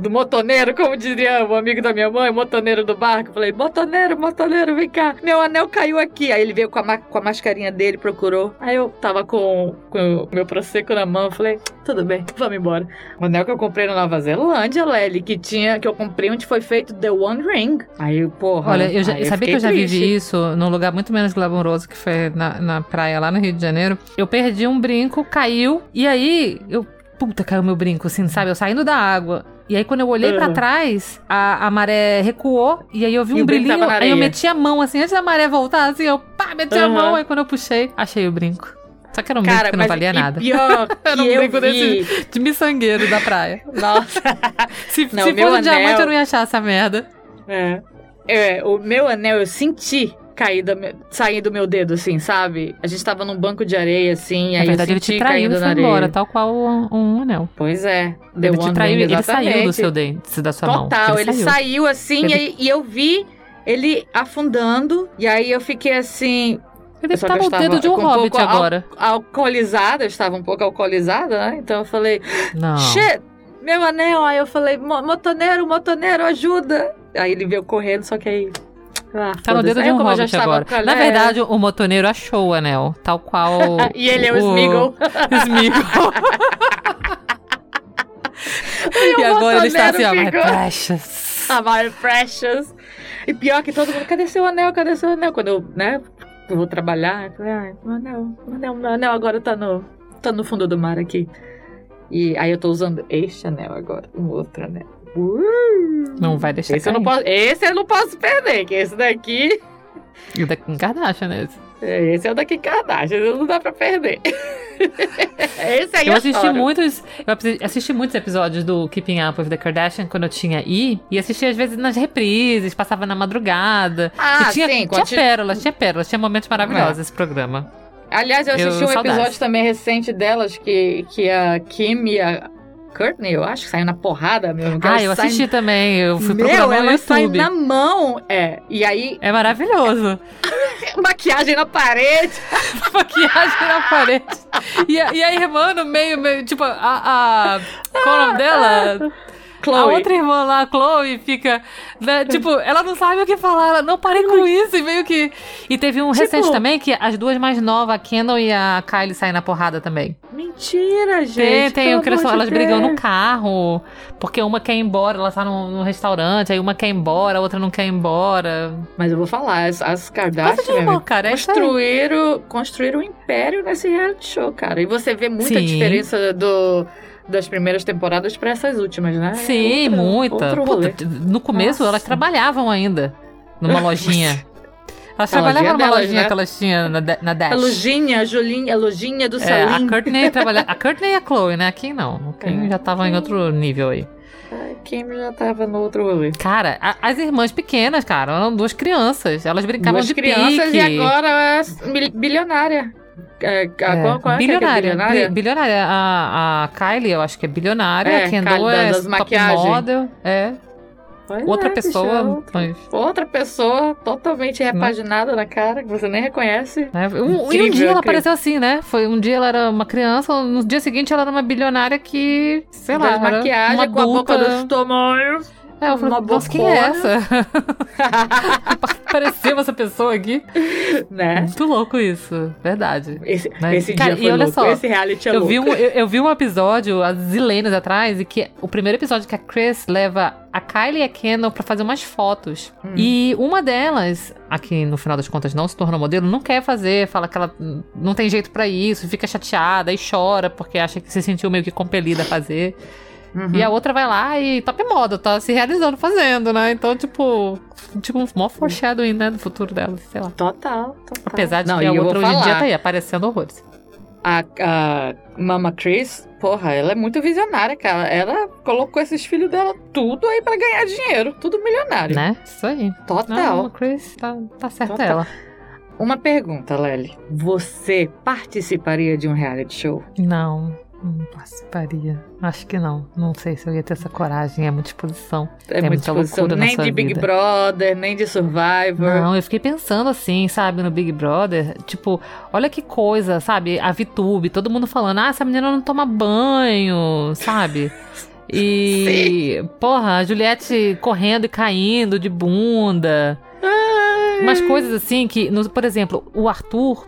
do motoneiro, como diria o amigo da minha mãe, motoneiro do barco. Eu falei, motoneiro, motoneiro, vem cá. Meu anel caiu aqui. Aí ele veio com a, ma- com a mascarinha dele, procurou. Aí eu tava com, com o meu prosecco na mão. Eu falei, tudo bem, vamos embora. O anel que eu comprei na Nova Zelândia, Lely, que tinha, que eu comprei onde foi feito The One Ring. Aí, porra. Olha, eu já, sabia que eu já triste. vivi isso num lugar muito menos glamouroso que foi na, na praia lá no Rio de Janeiro. Eu perdi um brinco, caiu, e aí eu. Puta, caiu meu brinco, assim, sabe? Eu saindo da água. E aí, quando eu olhei pra Uhum. trás, a, a maré recuou, e aí eu vi um brilhinho. Aí eu meti a mão, assim, antes da maré voltar, assim, eu pá, meti a Uhum. mão. Aí quando eu puxei, achei o brinco. Só que era um Cara, que não valia nada. pior *laughs* Era um vi... desse- De miçangueiro da praia. Nossa. *laughs* Se, Não, se fosse um diamante, anel- eu não ia achar essa merda. É. É, o meu anel eu senti cair me- sair do meu dedo, assim, sabe? A gente tava num banco de areia, assim, Na aí verdade, eu ele senti te traiu e foi embora, tal qual um, um anel. Pois é. Ele te traiu, ele saiu do seu dente, da sua mão. Total, ele, saiu, assim, Ele- e, e eu vi ele afundando, e aí eu fiquei assim, Ele Só tá que eu no dedo de um com um hobbit pouco al- agora. alcoolizada, eu estava um pouco alcoolizada, né? Então eu falei, Não. shit, meu anel. Aí eu falei, "Mo- motoneiro, motoneiro, ajuda. Aí ele veio correndo, só que aí. Ah, Tá no dedo de um como eu já hobbit agora. a- Na verdade, o motoneiro achou o anel, tal qual. *laughs* E ele é o Smeagol. *laughs* Smeagol. e o agora ele está assim, ó, my precious. Ah, my precious. E pior que todo mundo, cadê seu anel? Cadê seu anel? Quando eu, né, eu vou trabalhar, eu falei, ah, meu anel, meu anel, meu anel agora tá no, tá no fundo do mar aqui. E aí eu tô usando este anel agora, um outro anel. Uh, Não vai deixar esse eu, não cair. posso, esse eu não posso perder, que esse daqui, E o da Kim Kardashian, né? esse é o daqui Kardashian, esse não dá pra perder. *laughs* esse aí Eu eu assisti choro. muitos. Eu assisti- assisti muitos episódios do Keeping Up with the Kardashian quando eu tinha I. E assisti às vezes nas reprises, passava na madrugada. Ah, e tinha, sim, tinha continu- pérolas, tinha pérolas, tinha momentos maravilhosos É. esse programa. Aliás, eu assisti Eu- um saudades. episódio também recente delas que, que a Kim e a Courtney, eu acho, que saiu na porrada mesmo. Ah, eu assisti também. Eu fui Meu, procurar no elas saem YouTube. na mão. É, e aí, *laughs* É maravilhoso. *laughs* maquiagem na parede. *laughs* Maquiagem na parede. E, a- e a irmã no meio, meio tipo, a. a qual é o nome dela? Chloe. A outra irmã lá, a Chloe, fica. né, tipo, ela não sabe o que falar. Ela, não parei com isso. E meio que. E teve um Tipo- recente também que as duas mais novas, a Kendall e a Kylie, saem na porrada também. Mentira, gente. Tem, tem, o que elas, amor de elas brigam no carro. Porque uma quer ir embora, ela tá num, num restaurante, aí uma quer ir embora, a outra não quer ir embora. Mas eu vou falar, as, as Kardashian irmão, cara. É construíram, construíram um império nesse reality show, cara. E você vê muita Sim. diferença do, das primeiras temporadas pra essas últimas, né? Sim, Outra- muita. Puta, no começo Nossa. elas trabalhavam ainda numa *laughs* lojinha. Elas A trabalhavam lojinha numa delas, lojinha né? que elas tinham na, na Dash. A Lujinha, a Julinha, a Lujinha do É, a Salim. Courtney *laughs* trabalha... A Courtney e a Chloe, né? Quem não? Quem É. já tava em outro nível aí. A Kim já tava no outro rolê. Cara, a- as irmãs pequenas, cara, eram duas crianças. Elas brincavam Duas de crianças pique. e agora é bil- bilionária. É, a- É, qual, qual é que é bilionária. bilionária? Bi- bilionária. A, a Kylie, eu acho que é bilionária. É, a Kendall é das top model. É. Pois Outra é, pessoa. bicho, mas, Outra pessoa totalmente repaginada na cara, que você nem reconhece. né? Um, e um dia ela apareceu assim, né? Foi um dia ela era uma criança, no dia seguinte ela era uma bilionária que, sei lá, era maquiagens uma com a boca adulta. dos tamanhos. É, eu falei, Uma nossa, quem é essa? *laughs* Apareceu essa pessoa aqui. né? Muito louco isso, verdade. Esse, Mas, esse cara, dia e foi olha louco. só, esse reality é Eu louco. vi, um, eu, eu vi um episódio há zilênios atrás, e que o primeiro episódio que a Chris leva a Kylie e a Kendall pra fazer umas fotos. Hum. E uma delas, aqui no final das contas não se tornou modelo, não quer fazer, fala que ela não tem jeito pra isso, fica chateada e chora porque acha que se sentiu meio que compelida a fazer. Uhum. E a outra vai lá e top moda, tá se realizando fazendo, né? Então, tipo, tipo um maior foreshadowing, né, do futuro dela, sei lá. Total, total. Apesar de Não, que a outra hoje em dia tá aí, aparecendo horrores. A, a Mama Chris, porra, ela é muito visionária, cara. Ela colocou esses filhos dela tudo aí pra ganhar dinheiro. Tudo milionário. Né? Isso aí. Total. Não, a Chris, tá, tá certa Total. ela. Uma pergunta, Lely. Você participaria de um reality show? Não, não participaria. Acho que não. Não sei se eu ia ter essa coragem, é muita exposição. É, É muita exposição. Nem de Big vida. Brother, nem de Survivor. Não, eu fiquei pensando assim, sabe, no Big Brother. Tipo, olha que coisa, sabe? A VTube, todo mundo falando, ah, essa menina não toma banho, sabe? E, porra, a Juliette correndo e caindo de bunda. Ai. Umas coisas assim que, no- por exemplo, o Arthur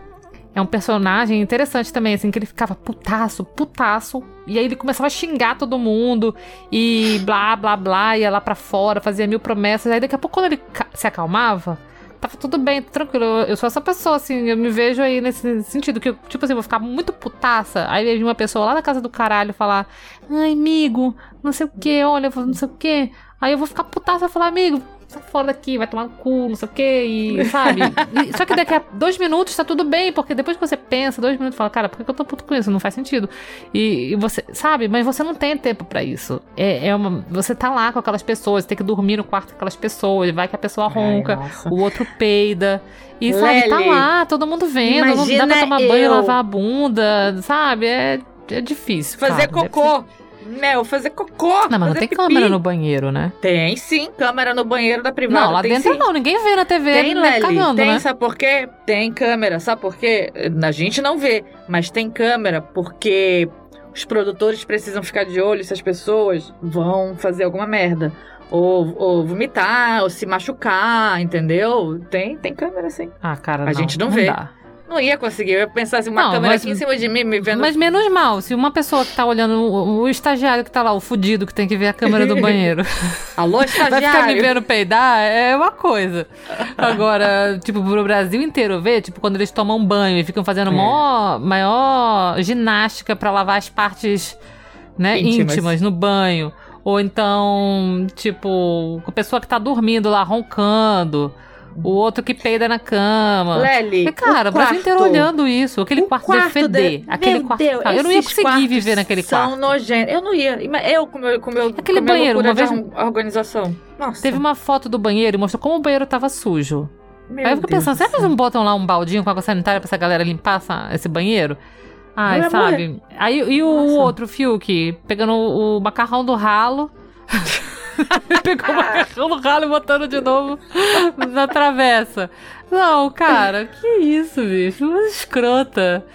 é um personagem interessante também, assim, que ele ficava putaço, putaço, e aí ele começava a xingar todo mundo, e blá, blá, blá, ia lá pra fora, fazia mil promessas, aí daqui a pouco quando ele se acalmava, tava tudo bem, tranquilo, eu, sou essa pessoa, assim, eu me vejo aí nesse sentido, que eu, tipo assim, eu vou ficar muito putaça, aí vejo uma pessoa lá na casa do caralho falar, ai, amigo, não sei o que, olha, não sei o que, aí eu vou ficar putaça e falar, amigo, sai fora daqui, vai tomar no cu, não sei o que, e sabe? E- só que daqui a dois minutos tá tudo bem, porque depois que você pensa, dois minutos, fala, cara, por que que eu tô puto com isso? Não faz sentido. E, e você, sabe? Mas você não tem tempo pra isso. É, é uma, você tá lá com aquelas pessoas, tem que dormir no quarto com aquelas pessoas, vai que a pessoa ronca, Ai, o outro peida. E sabe, tá Lely, lá, todo mundo vendo, não dá pra tomar banho, eu- lavar a bunda, sabe? É, é difícil. Fazer cara, é cocô. Meu, fazer cocô. Não, mas não tem pipi. câmera no banheiro, né? Tem sim, câmera no banheiro da privada. Não, lá tem dentro sim. não, ninguém vê na TV, Tem, né, Lely, cagando, tem, né? sabe por quê? Tem câmera, sabe por quê? A gente não vê, mas tem câmera porque os produtores precisam ficar de olho se as pessoas vão fazer alguma merda. Ou, ou vomitar, ou se machucar, entendeu? Tem, tem câmera sim. Ah, cara, A não, gente não vê. dá. Não ia conseguir, eu ia pensar assim, uma Não, câmera mas- aqui em cima de mim, me vendo. Mas menos mal, se uma pessoa que tá olhando, o, o estagiário que tá lá, o fudido que tem que ver a câmera do *laughs* banheiro, Alô, vai ficar me estagiário? vendo peidar, é uma coisa. Agora, tipo, pro Brasil inteiro ver, tipo, quando eles tomam banho e ficam fazendo É. maior, maior ginástica pra lavar as partes, né, Íntimas. íntimas. no banho. Ou então, tipo, a pessoa que tá dormindo lá, roncando. O outro que peida na cama. Lely, E, cara, o, Brasil inteiro quarto- olhando isso. Aquele o quarto, deve feder. de- Aquele Meu quarto. Deus, eu não ia conseguir viver naquele São quarto. nojentos. Eu não ia. Eu com meu, com meu, Aquele com banheiro, uma de vez- or- organização. Nossa. Teve uma foto do banheiro e mostrou como o banheiro tava sujo. Meu Aí eu fico Deus pensando, do será que eles não botam lá um baldinho com água sanitária pra essa galera limpar essa- esse banheiro? Ai, Não ia sabe? Aí e o Nossa. outro, Fiuk, pegando o, o macarrão do ralo. *laughs* *laughs* Pegou o macarrão do ralo e botando de novo na travessa. Não, cara, que isso, bicho? Uma escrota.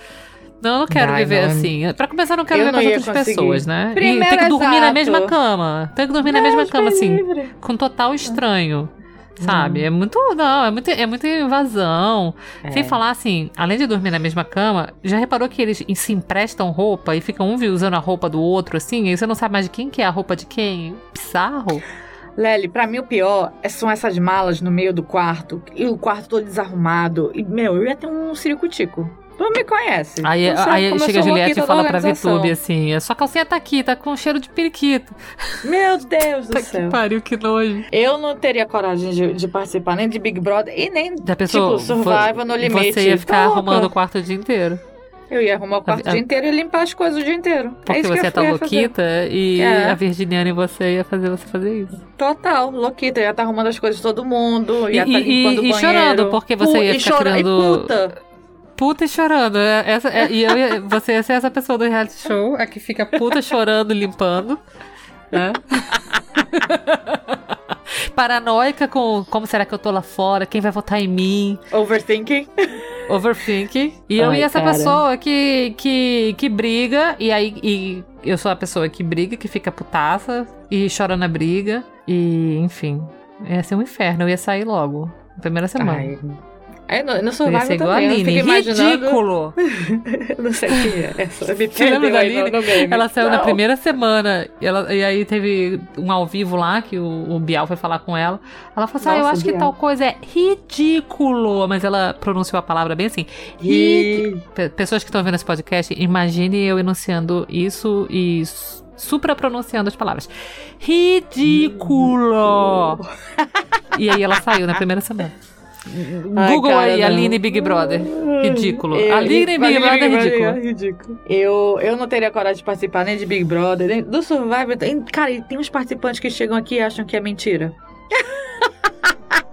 Não, eu não quero Ai, viver não. assim. Pra começar, eu não quero Eu viver não com outras conseguir. pessoas, né? e Primeiro, tem que dormir na exato. mesma cama. Tem que dormir na mesma cama, me assim livre. com total estranho. Sabe? É muito. Não, é muito, é muita invasão. É. Sem falar assim, além de dormir na mesma cama, já reparou que eles se emprestam roupa e ficam um usando a roupa do outro, assim? E você não sabe mais de quem que é a roupa de quem? Bizarro. Lely, pra mim o pior é- são essas malas no meio do quarto. E o quarto todo desarrumado. E, meu, eu ia ter um ciricutico. Tu me conhece. Aí, aí chega a Juliette e da fala pra. VTube assim: a sua calcinha tá aqui, tá com cheiro de periquito. *laughs* Meu Deus do Tá que céu. pariu, que nojo. Eu não teria coragem de, de participar nem de Big Brother e nem Já pensou? tipo Survival no limite. Você ia ficar Tá arrumando o quarto o dia inteiro. Eu ia arrumar o quarto A- o dia inteiro e limpar as coisas o dia inteiro. é Porque que você eu tá fazer. louquita e É. a Virginiana e você ia fazer você fazer isso. Total, louquita. Ia estar arrumando as coisas de todo mundo. Ia E- estar e- limpando e o banheiro. chorando, porque você ia e ficar chora- criando- E puta. Puta e chorando. é- Essa, é- e eu ia- você ia ser essa pessoa do reality show, a que fica puta chorando e limpando. Né? *laughs* Paranoica com como será que eu tô lá fora, quem vai votar em mim. Overthinking. Overthink. E eu Ai, e essa cara. pessoa que, que, que briga, e aí e eu sou a pessoa que briga, que fica putaça e chora na briga. E, enfim, ia ser um inferno. Eu ia sair logo. Na primeira semana. Ai. Aí no, no Survivor ser igual a também, eu Aline. Ridículo! *laughs* não sei quem é essa. Me Você lembra da Aline? Ela saiu na Não. primeira semana e, ela, e aí teve um ao vivo lá que o, o Bial foi falar com ela. Ela falou assim: ah, eu Nossa, acho que Bial. tal coisa é ridículo. Mas ela pronunciou a palavra bem assim. E... Pe- Pessoas que estão vendo esse podcast, imagine eu enunciando isso e s- supra pronunciando as palavras. Ridículo! *laughs* e aí ela saiu na primeira semana. Ai, Google cara, aí, não. Aline Big Brother. Ridículo. Eu- Aline Big Brother é ridículo. ridículo. Eu, eu não teria coragem de participar nem de Big Brother, nem do Survivor. Tem- Cara, e tem uns participantes que chegam aqui e acham que é mentira. *laughs*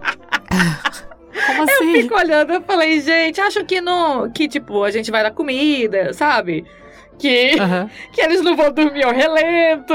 Como assim? Fico olhando, eu falei, gente, acham que não. Que, tipo, a gente vai dar comida, sabe? Que, Aham. *laughs* que eles não vão dormir ao relento.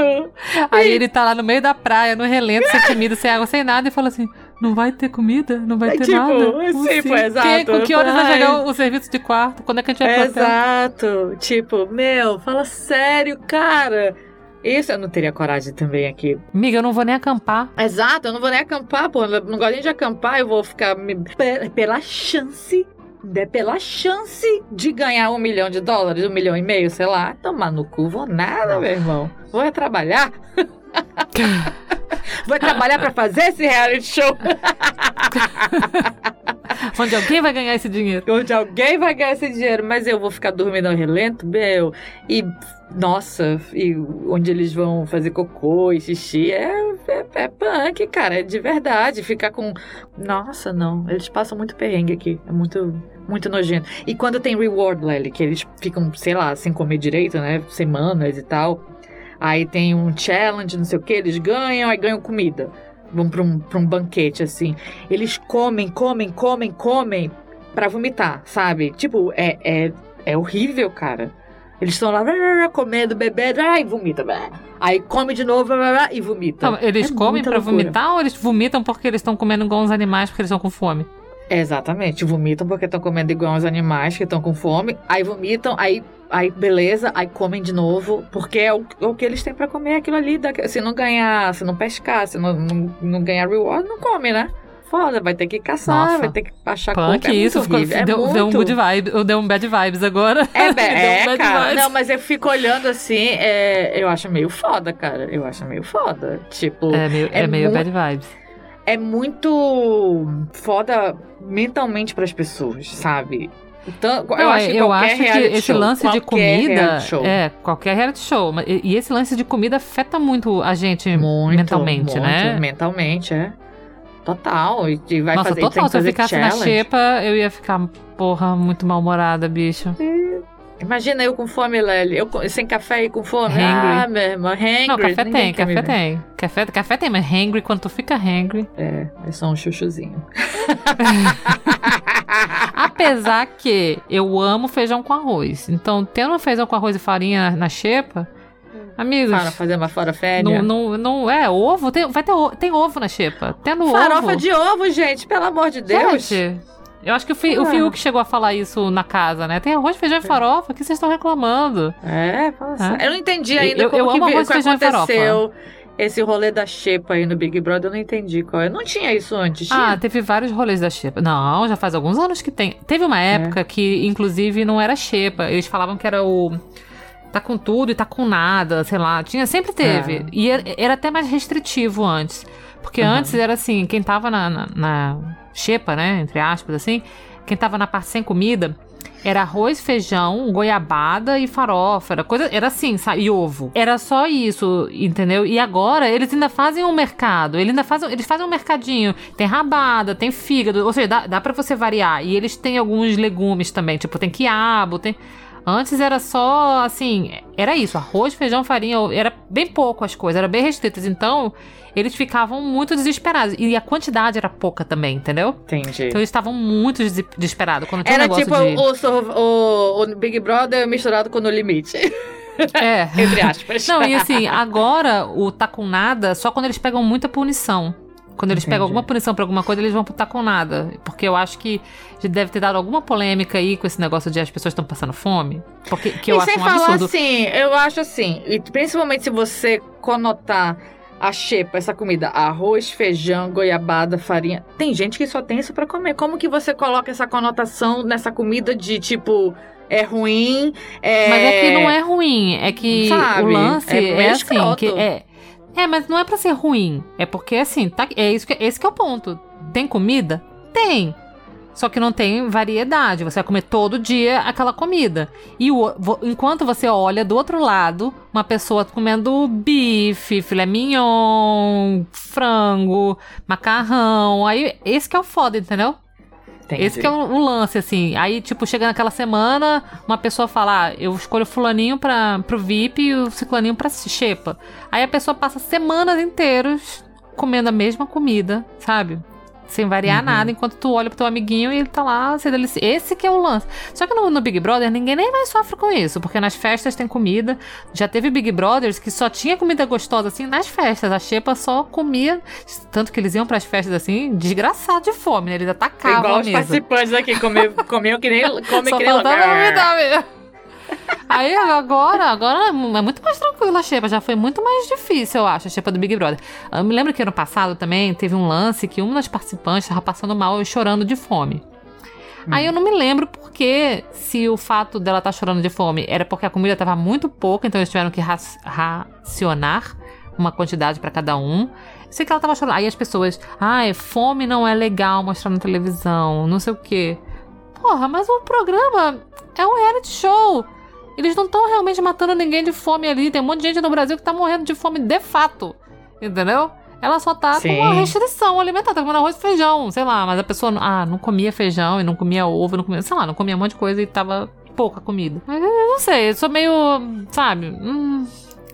Aí ele tá lá no meio da praia, no relento, sem *laughs* comida, sem água, sem nada, e fala assim: não vai ter comida? Não vai É ter tipo, nada? é tipo, assim? exato. Que, com que horas vai Ai. chegar o, o serviço de quarto? Quando é que a gente vai? Exato. Tipo, meu, fala sério, cara. Isso eu não teria coragem também aqui. Amiga, eu não vou nem acampar. Exato, eu não vou nem acampar, pô. Eu não gosto nem de acampar, eu vou ficar me- pe- pela chance. né, pela chance de ganhar um milhão de dólares, um milhão e meio, sei lá. Tomar no cu, vou nada, meu irmão. Vou é trabalhar. *laughs* vou trabalhar pra fazer esse reality show. *laughs* Onde alguém vai ganhar esse dinheiro. onde alguém vai ganhar esse dinheiro, mas eu vou ficar dormindo ao relento, meu. E, nossa, e onde eles vão fazer cocô e xixi é, é, é punk, cara, é de verdade. Ficar com. Nossa, não. Eles passam muito perrengue aqui. É muito. Muito nojento. E quando tem reward, Lely, que eles ficam, sei lá, sem comer direito, né? Semanas e tal. Aí tem um challenge, não sei o que, eles ganham, aí ganham comida. Vão pra um, pra um banquete, assim. Eles comem, comem, comem, comem pra vomitar, sabe? Tipo, é, é, é horrível, cara. Eles estão lá *laughs* comendo, bebendo, ai, vomita. Aí come de novo *laughs* e vomita. Então, eles É comem pra loucura. vomitar ou eles vomitam porque eles estão comendo igual uns animais porque eles estão com fome? Exatamente, vomitam porque estão comendo igual os animais que estão com fome. Aí vomitam, aí, aí beleza, aí comem de novo, porque é o, é o que eles têm pra comer aquilo ali. Se não ganhar, se não pescar, se não, não, não ganhar reward, não come, né? Foda, vai ter que caçar, Nossa. vai ter que achar Punk, coco, é isso muito ficou, é deu, muito... deu um good vibe, deu um bad vibes agora. É, be- *laughs* Deu um é bad cara. vibes. Não, mas eu fico olhando assim, é, eu acho meio foda, cara. Eu acho meio foda. Tipo, É meio, é É meio mu- bad vibes. É muito foda mentalmente pras pessoas, sabe? Então, eu Não, acho que eu acho que esse show, lance de qualquer comida. reality show. É, qualquer reality show. E, esse lance de comida afeta muito a gente muito, mentalmente, muito, né? Mentalmente, é. Total. E e vai Nossa, fazer, total. Se eu ficasse na challenge. xepa, eu ia ficar, porra, muito mal-humorada, bicho. Imagina eu com fome, Lely. Eu sem café e com fome. Hangry. Ah, meu irmão, hangry. Não, café Ninguém tem, café tem. Café, café tem, mas hangry, quando tu fica hangry. É, é só um chuchuzinho. *laughs* Apesar que eu amo feijão com arroz. Então, tendo feijão com arroz e farinha na xepa, amigos. Para fazer uma fora férias. Não, não, não é ovo, tem, vai ter, tem ovo na xepa. Tendo Farofa ovo. de ovo, gente, pelo amor de Deus. Gente, eu acho que o, Fi, o Ah. Fiuk chegou a falar isso na casa, né? Tem arroz, feijão e farofa, o que vocês estão reclamando? É, fala sério. Eu não entendi ainda Eu- como eu que, arroz, que feijão e farofa. aconteceu esse rolê da xepa aí no Big Brother. Eu não entendi qual é. Não tinha isso antes, tinha? Ah, teve vários rolês da xepa. Não, já faz alguns anos que tem. Teve uma É. época que, inclusive, não era xepa. Eles falavam que era o. Tá com tudo e tá com nada, sei lá. Tinha, sempre teve. Ah. E era, era até mais restritivo antes. Porque Uhum. antes era assim, quem tava na, na, na xepa, né? Entre aspas, assim. Quem tava na parte sem comida. Era arroz, feijão, goiabada e farofa. Era coisa. Era assim, sabe? E ovo. Era só isso, entendeu? E agora eles ainda fazem um mercado. Eles ainda fazem, eles fazem um mercadinho. Tem rabada, tem fígado. Ou seja, dá, dá pra você variar. E eles têm alguns legumes também. Tipo, tem quiabo, tem. Antes era só, assim, era isso, arroz, feijão, farinha, era bem pouco as coisas, era bem restritas. Então, eles ficavam muito desesperados. E a quantidade era pouca também, entendeu? Entendi. Então eles estavam muito des- desesperados. Quando tinha um Era negócio tipo de... o, sor- o, o Big Brother misturado com No Limite. *laughs* É. Entre aspas. Não, e assim, agora o tá com nada só quando eles pegam muita punição. Quando eles Entendi. pegam alguma punição pra alguma coisa, eles vão putar com nada. Porque eu acho que deve ter dado alguma polêmica aí com esse negócio de as pessoas estão passando fome. Porque que eu e acho sem um falar absurdo. assim, eu acho assim, e principalmente se você conotar a xepa, essa comida, arroz, feijão, goiabada, farinha. Tem gente que só tem isso pra comer. Como que você coloca essa conotação nessa comida de tipo é ruim? É... Mas é que não é ruim, é que Sabe? o lance É é, assim, que é É, mas não é pra ser ruim, é porque assim, tá, é isso que esse que é o ponto. Tem comida? Tem. Só que não tem variedade. Você vai comer todo dia aquela comida. E o, enquanto você olha do outro lado, uma pessoa comendo bife, filé mignon, frango, macarrão. Aí, esse que é o foda, entendeu? Entendi. Esse que é o, lance, assim. Aí, tipo, chega naquela semana, uma pessoa fala, ah, eu escolho fulaninho pra, pro VIP e o ciclaninho pra xepa. Aí a pessoa passa semanas inteiras comendo a mesma comida, sabe? Sem variar Uhum. nada, enquanto tu olha pro teu amiguinho e ele tá lá se delici... Esse que é o lance. Só que no, no Big Brother, ninguém nem mais sofre com isso, porque nas festas tem comida. Já teve Big Brothers que só tinha comida gostosa, assim, nas festas. A xepa só comia, tanto que eles iam pras festas, assim, desgraçado de fome, né? Eles atacavam Igual a os participantes aqui, comiam, comiam que nem, *laughs* come Só que nem faltava vomitar mesmo. Aí agora, agora é muito mais tranquilo a xepa, já foi muito mais difícil, eu acho, a xepa do Big Brother. Eu me lembro que ano passado também teve um lance que uma das participantes estava passando mal e chorando de fome. Aí eu não me lembro porque se o fato dela estar chorando de fome era porque a comida estava muito pouca, então eles tiveram que ra- racionar uma quantidade para cada um. Sei que ela tava chorando. Aí as pessoas, ai, fome não é legal mostrar na televisão, não sei o quê. Porra, mas o programa é um reality show. Eles não estão realmente matando ninguém de fome ali. Tem um monte de gente no Brasil que tá morrendo de fome de fato. Entendeu? Ela só tá Sim. com uma restrição alimentar, tá comendo arroz e feijão, sei lá, mas a pessoa ah, não comia feijão e não comia ovo, não comia, sei lá, não comia um monte de coisa e tava pouca comida. Mas eu não sei, eu sou meio, sabe, hum,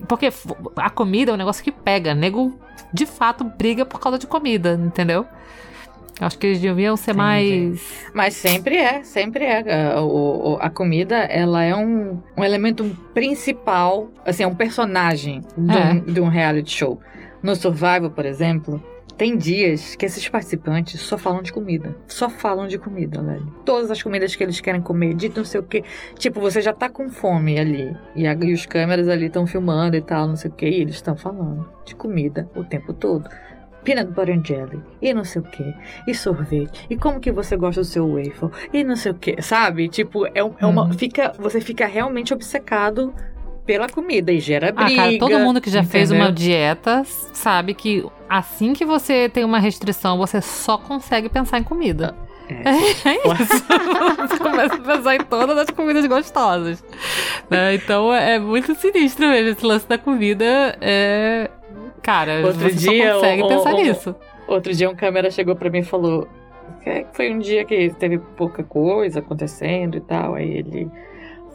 porque a comida é um negócio que pega, nego de fato briga por causa de comida, entendeu? Acho que eles deviam ser Entendi. mais Mas sempre é, sempre é. A, o- o- a comida, ela é um, um elemento principal, assim, é um personagem de, É. um, de um reality show. No Survival, por exemplo, tem dias que esses participantes só falam de comida. Só falam de comida, velho. Todas as comidas que eles querem comer, de não sei o quê. Tipo, você já tá com fome ali. E, a- e os câmeras ali estão filmando e tal, não sei o quê. E eles estão falando de comida o tempo todo. Peanut butter and jelly, e não sei o que, e sorvete, e como que você gosta do seu waffle, e não sei o que, sabe? Tipo, é, um- é uma. Uhum. Fica, você fica realmente obcecado pela comida e gera Ah, briga. cara, todo mundo que já fez entendeu? uma dieta sabe que assim que você tem uma restrição, você só consegue pensar em comida. É. *laughs* É isso. você começa a pensar em todas as comidas gostosas. né? Então é muito sinistro mesmo esse lance da comida. É... Cara, Outro você dia, só consegue o- pensar o- nisso. Outro dia um câmera chegou pra mim e falou que foi um dia que teve pouca coisa acontecendo e tal. Aí ele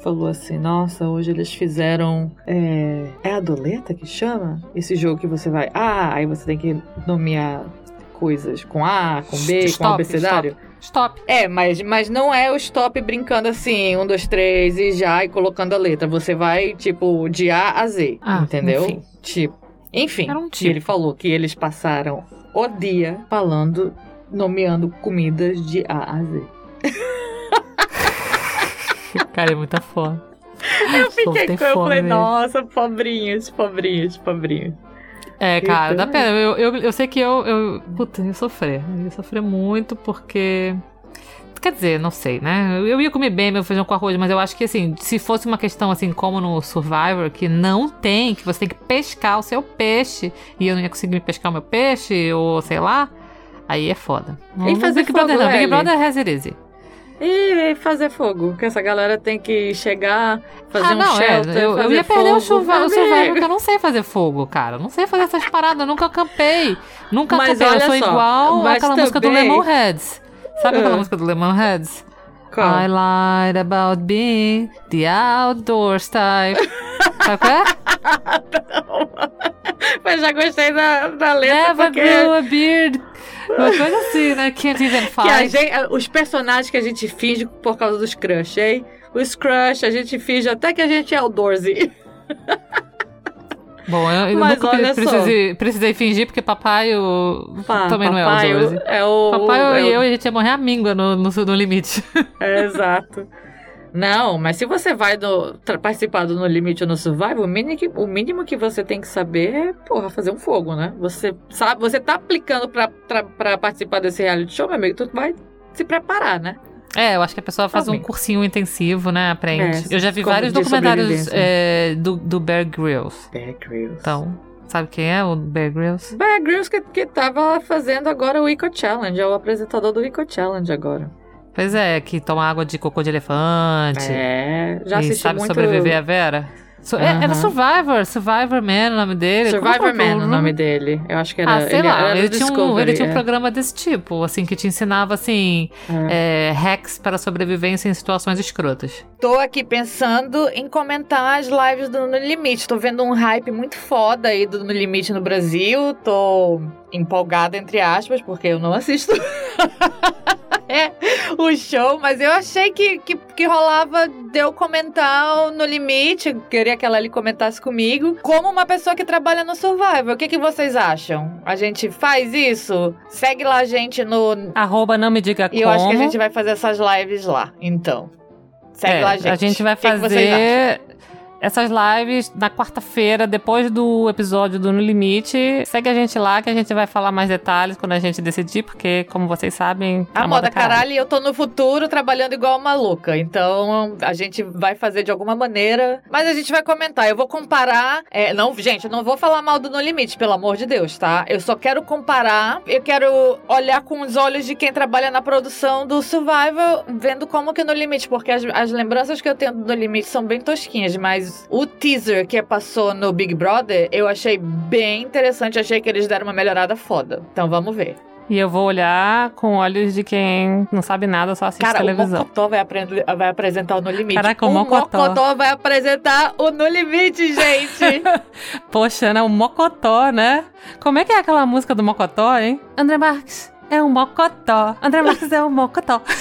falou assim, nossa, hoje eles fizeram. É, é a doleta que chama? Esse jogo que você vai. Ah, aí você tem que nomear coisas com A, com B, com Stop, abecedário. Stop. É, mas, mas não é o stop brincando assim, um, dois, três e já e colocando a letra. Você vai, tipo, de A a Z, Ah, entendeu? enfim. Tipo. Enfim, um que ele tipo. falou que eles passaram o dia falando, nomeando comidas de A a Z. *laughs* Cara, é muita foda. Eu fiquei com eu fome falei, mesmo. nossa, pobrinhos, pobrinhos, pobrinhos. É, cara, dá Então- pena. Eu, eu, eu sei que eu, eu. Puta, eu ia sofrer. Eu ia sofrer muito porque. Quer dizer, não sei, né? Eu ia comer bem meu feijão com arroz, mas eu acho que assim, se fosse uma questão assim como no Survivor, que não tem, que você tem que pescar o seu peixe, e eu não ia conseguir me pescar o meu peixe, ou sei lá, aí é foda. E fazer Big Brother fogo, não, Big? Brother é easy. E fazer fogo, que essa galera tem que chegar, fazer ah, um não, shelter, é. Eu, eu ia perder o, fogo. chuva, o. Survivor, porque eu não sei fazer fogo, cara. Eu não sei fazer essas paradas, eu nunca acampei. Nunca Mas. Eu sou só, igual mas aquela música do também- Lemonheads. Sabe aquela Ah. música do Lemonheads? Qual? I lied about being the outdoors type. *laughs* Sabe qual é? Mas já gostei da, da letra, Never porque... grew a beard. Uma coisa assim, né? Can't even *laughs* Que a fight. gente, os personagens que a gente finge por causa dos crush, hein? Os crush, a gente finge até que a gente é outdoorsy. *laughs* Bom, eu, eu Mas nunca precisei, precisei fingir, porque papai o... Pá, também não é o papai. É o, Papai é o- e eu, a gente ia morrer a míngua no, no, no limite. *laughs* É, exato. Não, mas se você vai tra- participar do No Limite ou no Survival, o mínimo, que, o mínimo que você tem que saber é, porra, fazer um fogo, né? Você sabe, você tá aplicando pra, pra, pra participar desse reality show, meu amigo, tu vai se preparar, né? É, eu acho que a pessoa faz um Realmente. cursinho intensivo, né? Aprende. É, eu já vi vários documentários é, do, do Bear Grylls. Bear Grylls. Então, sabe quem é o Bear Grylls? Bear Grylls que, que tava fazendo agora o Eco Challenge, é o apresentador do Eco Challenge agora. Pois é, que toma água de cocô de elefante. É, já e assisti sabe muito... sobreviver a Vera? So- é-. Era Survivor, Survivor Man o nome dele. Survivor é Man, o nome dele. Eu acho que era... Ah, sei ele, lá, era ele do tinha, um, ele tinha um é. programa desse tipo, assim, que te ensinava, assim, É. é, hacks para sobrevivência em situações escrotas. Tô aqui pensando em comentar as lives do No Limite. Tô vendo um hype muito foda aí do No Limite no Brasil. Tô empolgada, entre aspas, porque eu não assisto *laughs* é, o show, mas eu achei que, que, que rolava de eu comentar No Limite. Eu queria que ela ali comentasse comigo. Como uma pessoa que trabalha no Survival. O que, que vocês acham? A gente faz isso? Segue lá a gente no. Arroba não me diga E como. eu acho que a gente vai fazer essas lives lá. Então. Segue É, lá a gente. A gente vai fazer essas lives na quarta-feira, depois do episódio do No Limite. Segue a gente lá que a gente vai falar mais detalhes quando a gente decidir, porque, como vocês sabem, A, moda caralho, e eu tô no futuro trabalhando igual maluca. Então, a gente vai fazer de alguma maneira. Mas a gente vai comentar. Eu vou comparar. é, não, gente, eu não vou falar mal do No Limite, pelo amor de Deus, tá? Eu só quero comparar. Eu quero olhar com os olhos de quem trabalha na produção do Survival, vendo como que é No Limite. Porque as, as lembranças que eu tenho do No Limite são bem tosquinhas, mas o teaser que passou no Big Brother, eu achei bem interessante. Achei que eles deram uma melhorada foda. Então, vamos ver. E eu vou olhar com olhos de quem não sabe nada, só assiste Cara, o televisão. Mocotó vai, aprender- vai apresentar o No Limite. Caraca, o Mocotó. vai apresentar o No Limite, gente. *laughs* Poxa, né? O Mocotó, né? Como é que é aquela música do Mocotó, hein? André Marques é um Mocotó. André Marques é um Mocotó. *laughs*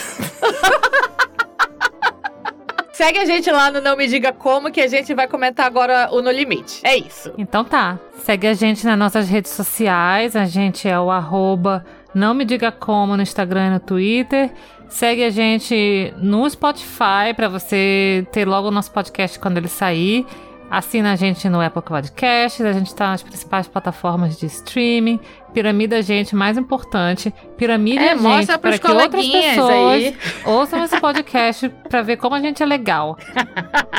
Segue a gente lá no Não Me Diga Como, que a gente vai comentar agora o No Limite. É isso. Então tá. Segue a gente nas nossas redes sociais. A gente é o arroba não me diga como no Instagram e no Twitter. Segue a gente no Spotify para você ter logo o nosso podcast quando ele sair. Assina a gente no Apple Podcasts, a gente tá nas principais plataformas de streaming. Piramida a gente, mais importante, piramide É, a gente mostra para que outras pessoas aí. ouçam esse podcast para ver como a gente é legal. *laughs*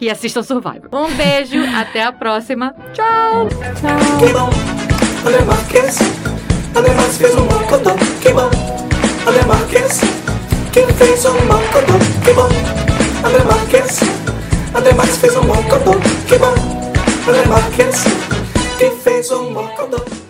E assistam Survivor. Um beijo, até a próxima. Tchau. Bom, André Marques fez um mocodô, que bom. André Marques, é assim, que fez um mocodô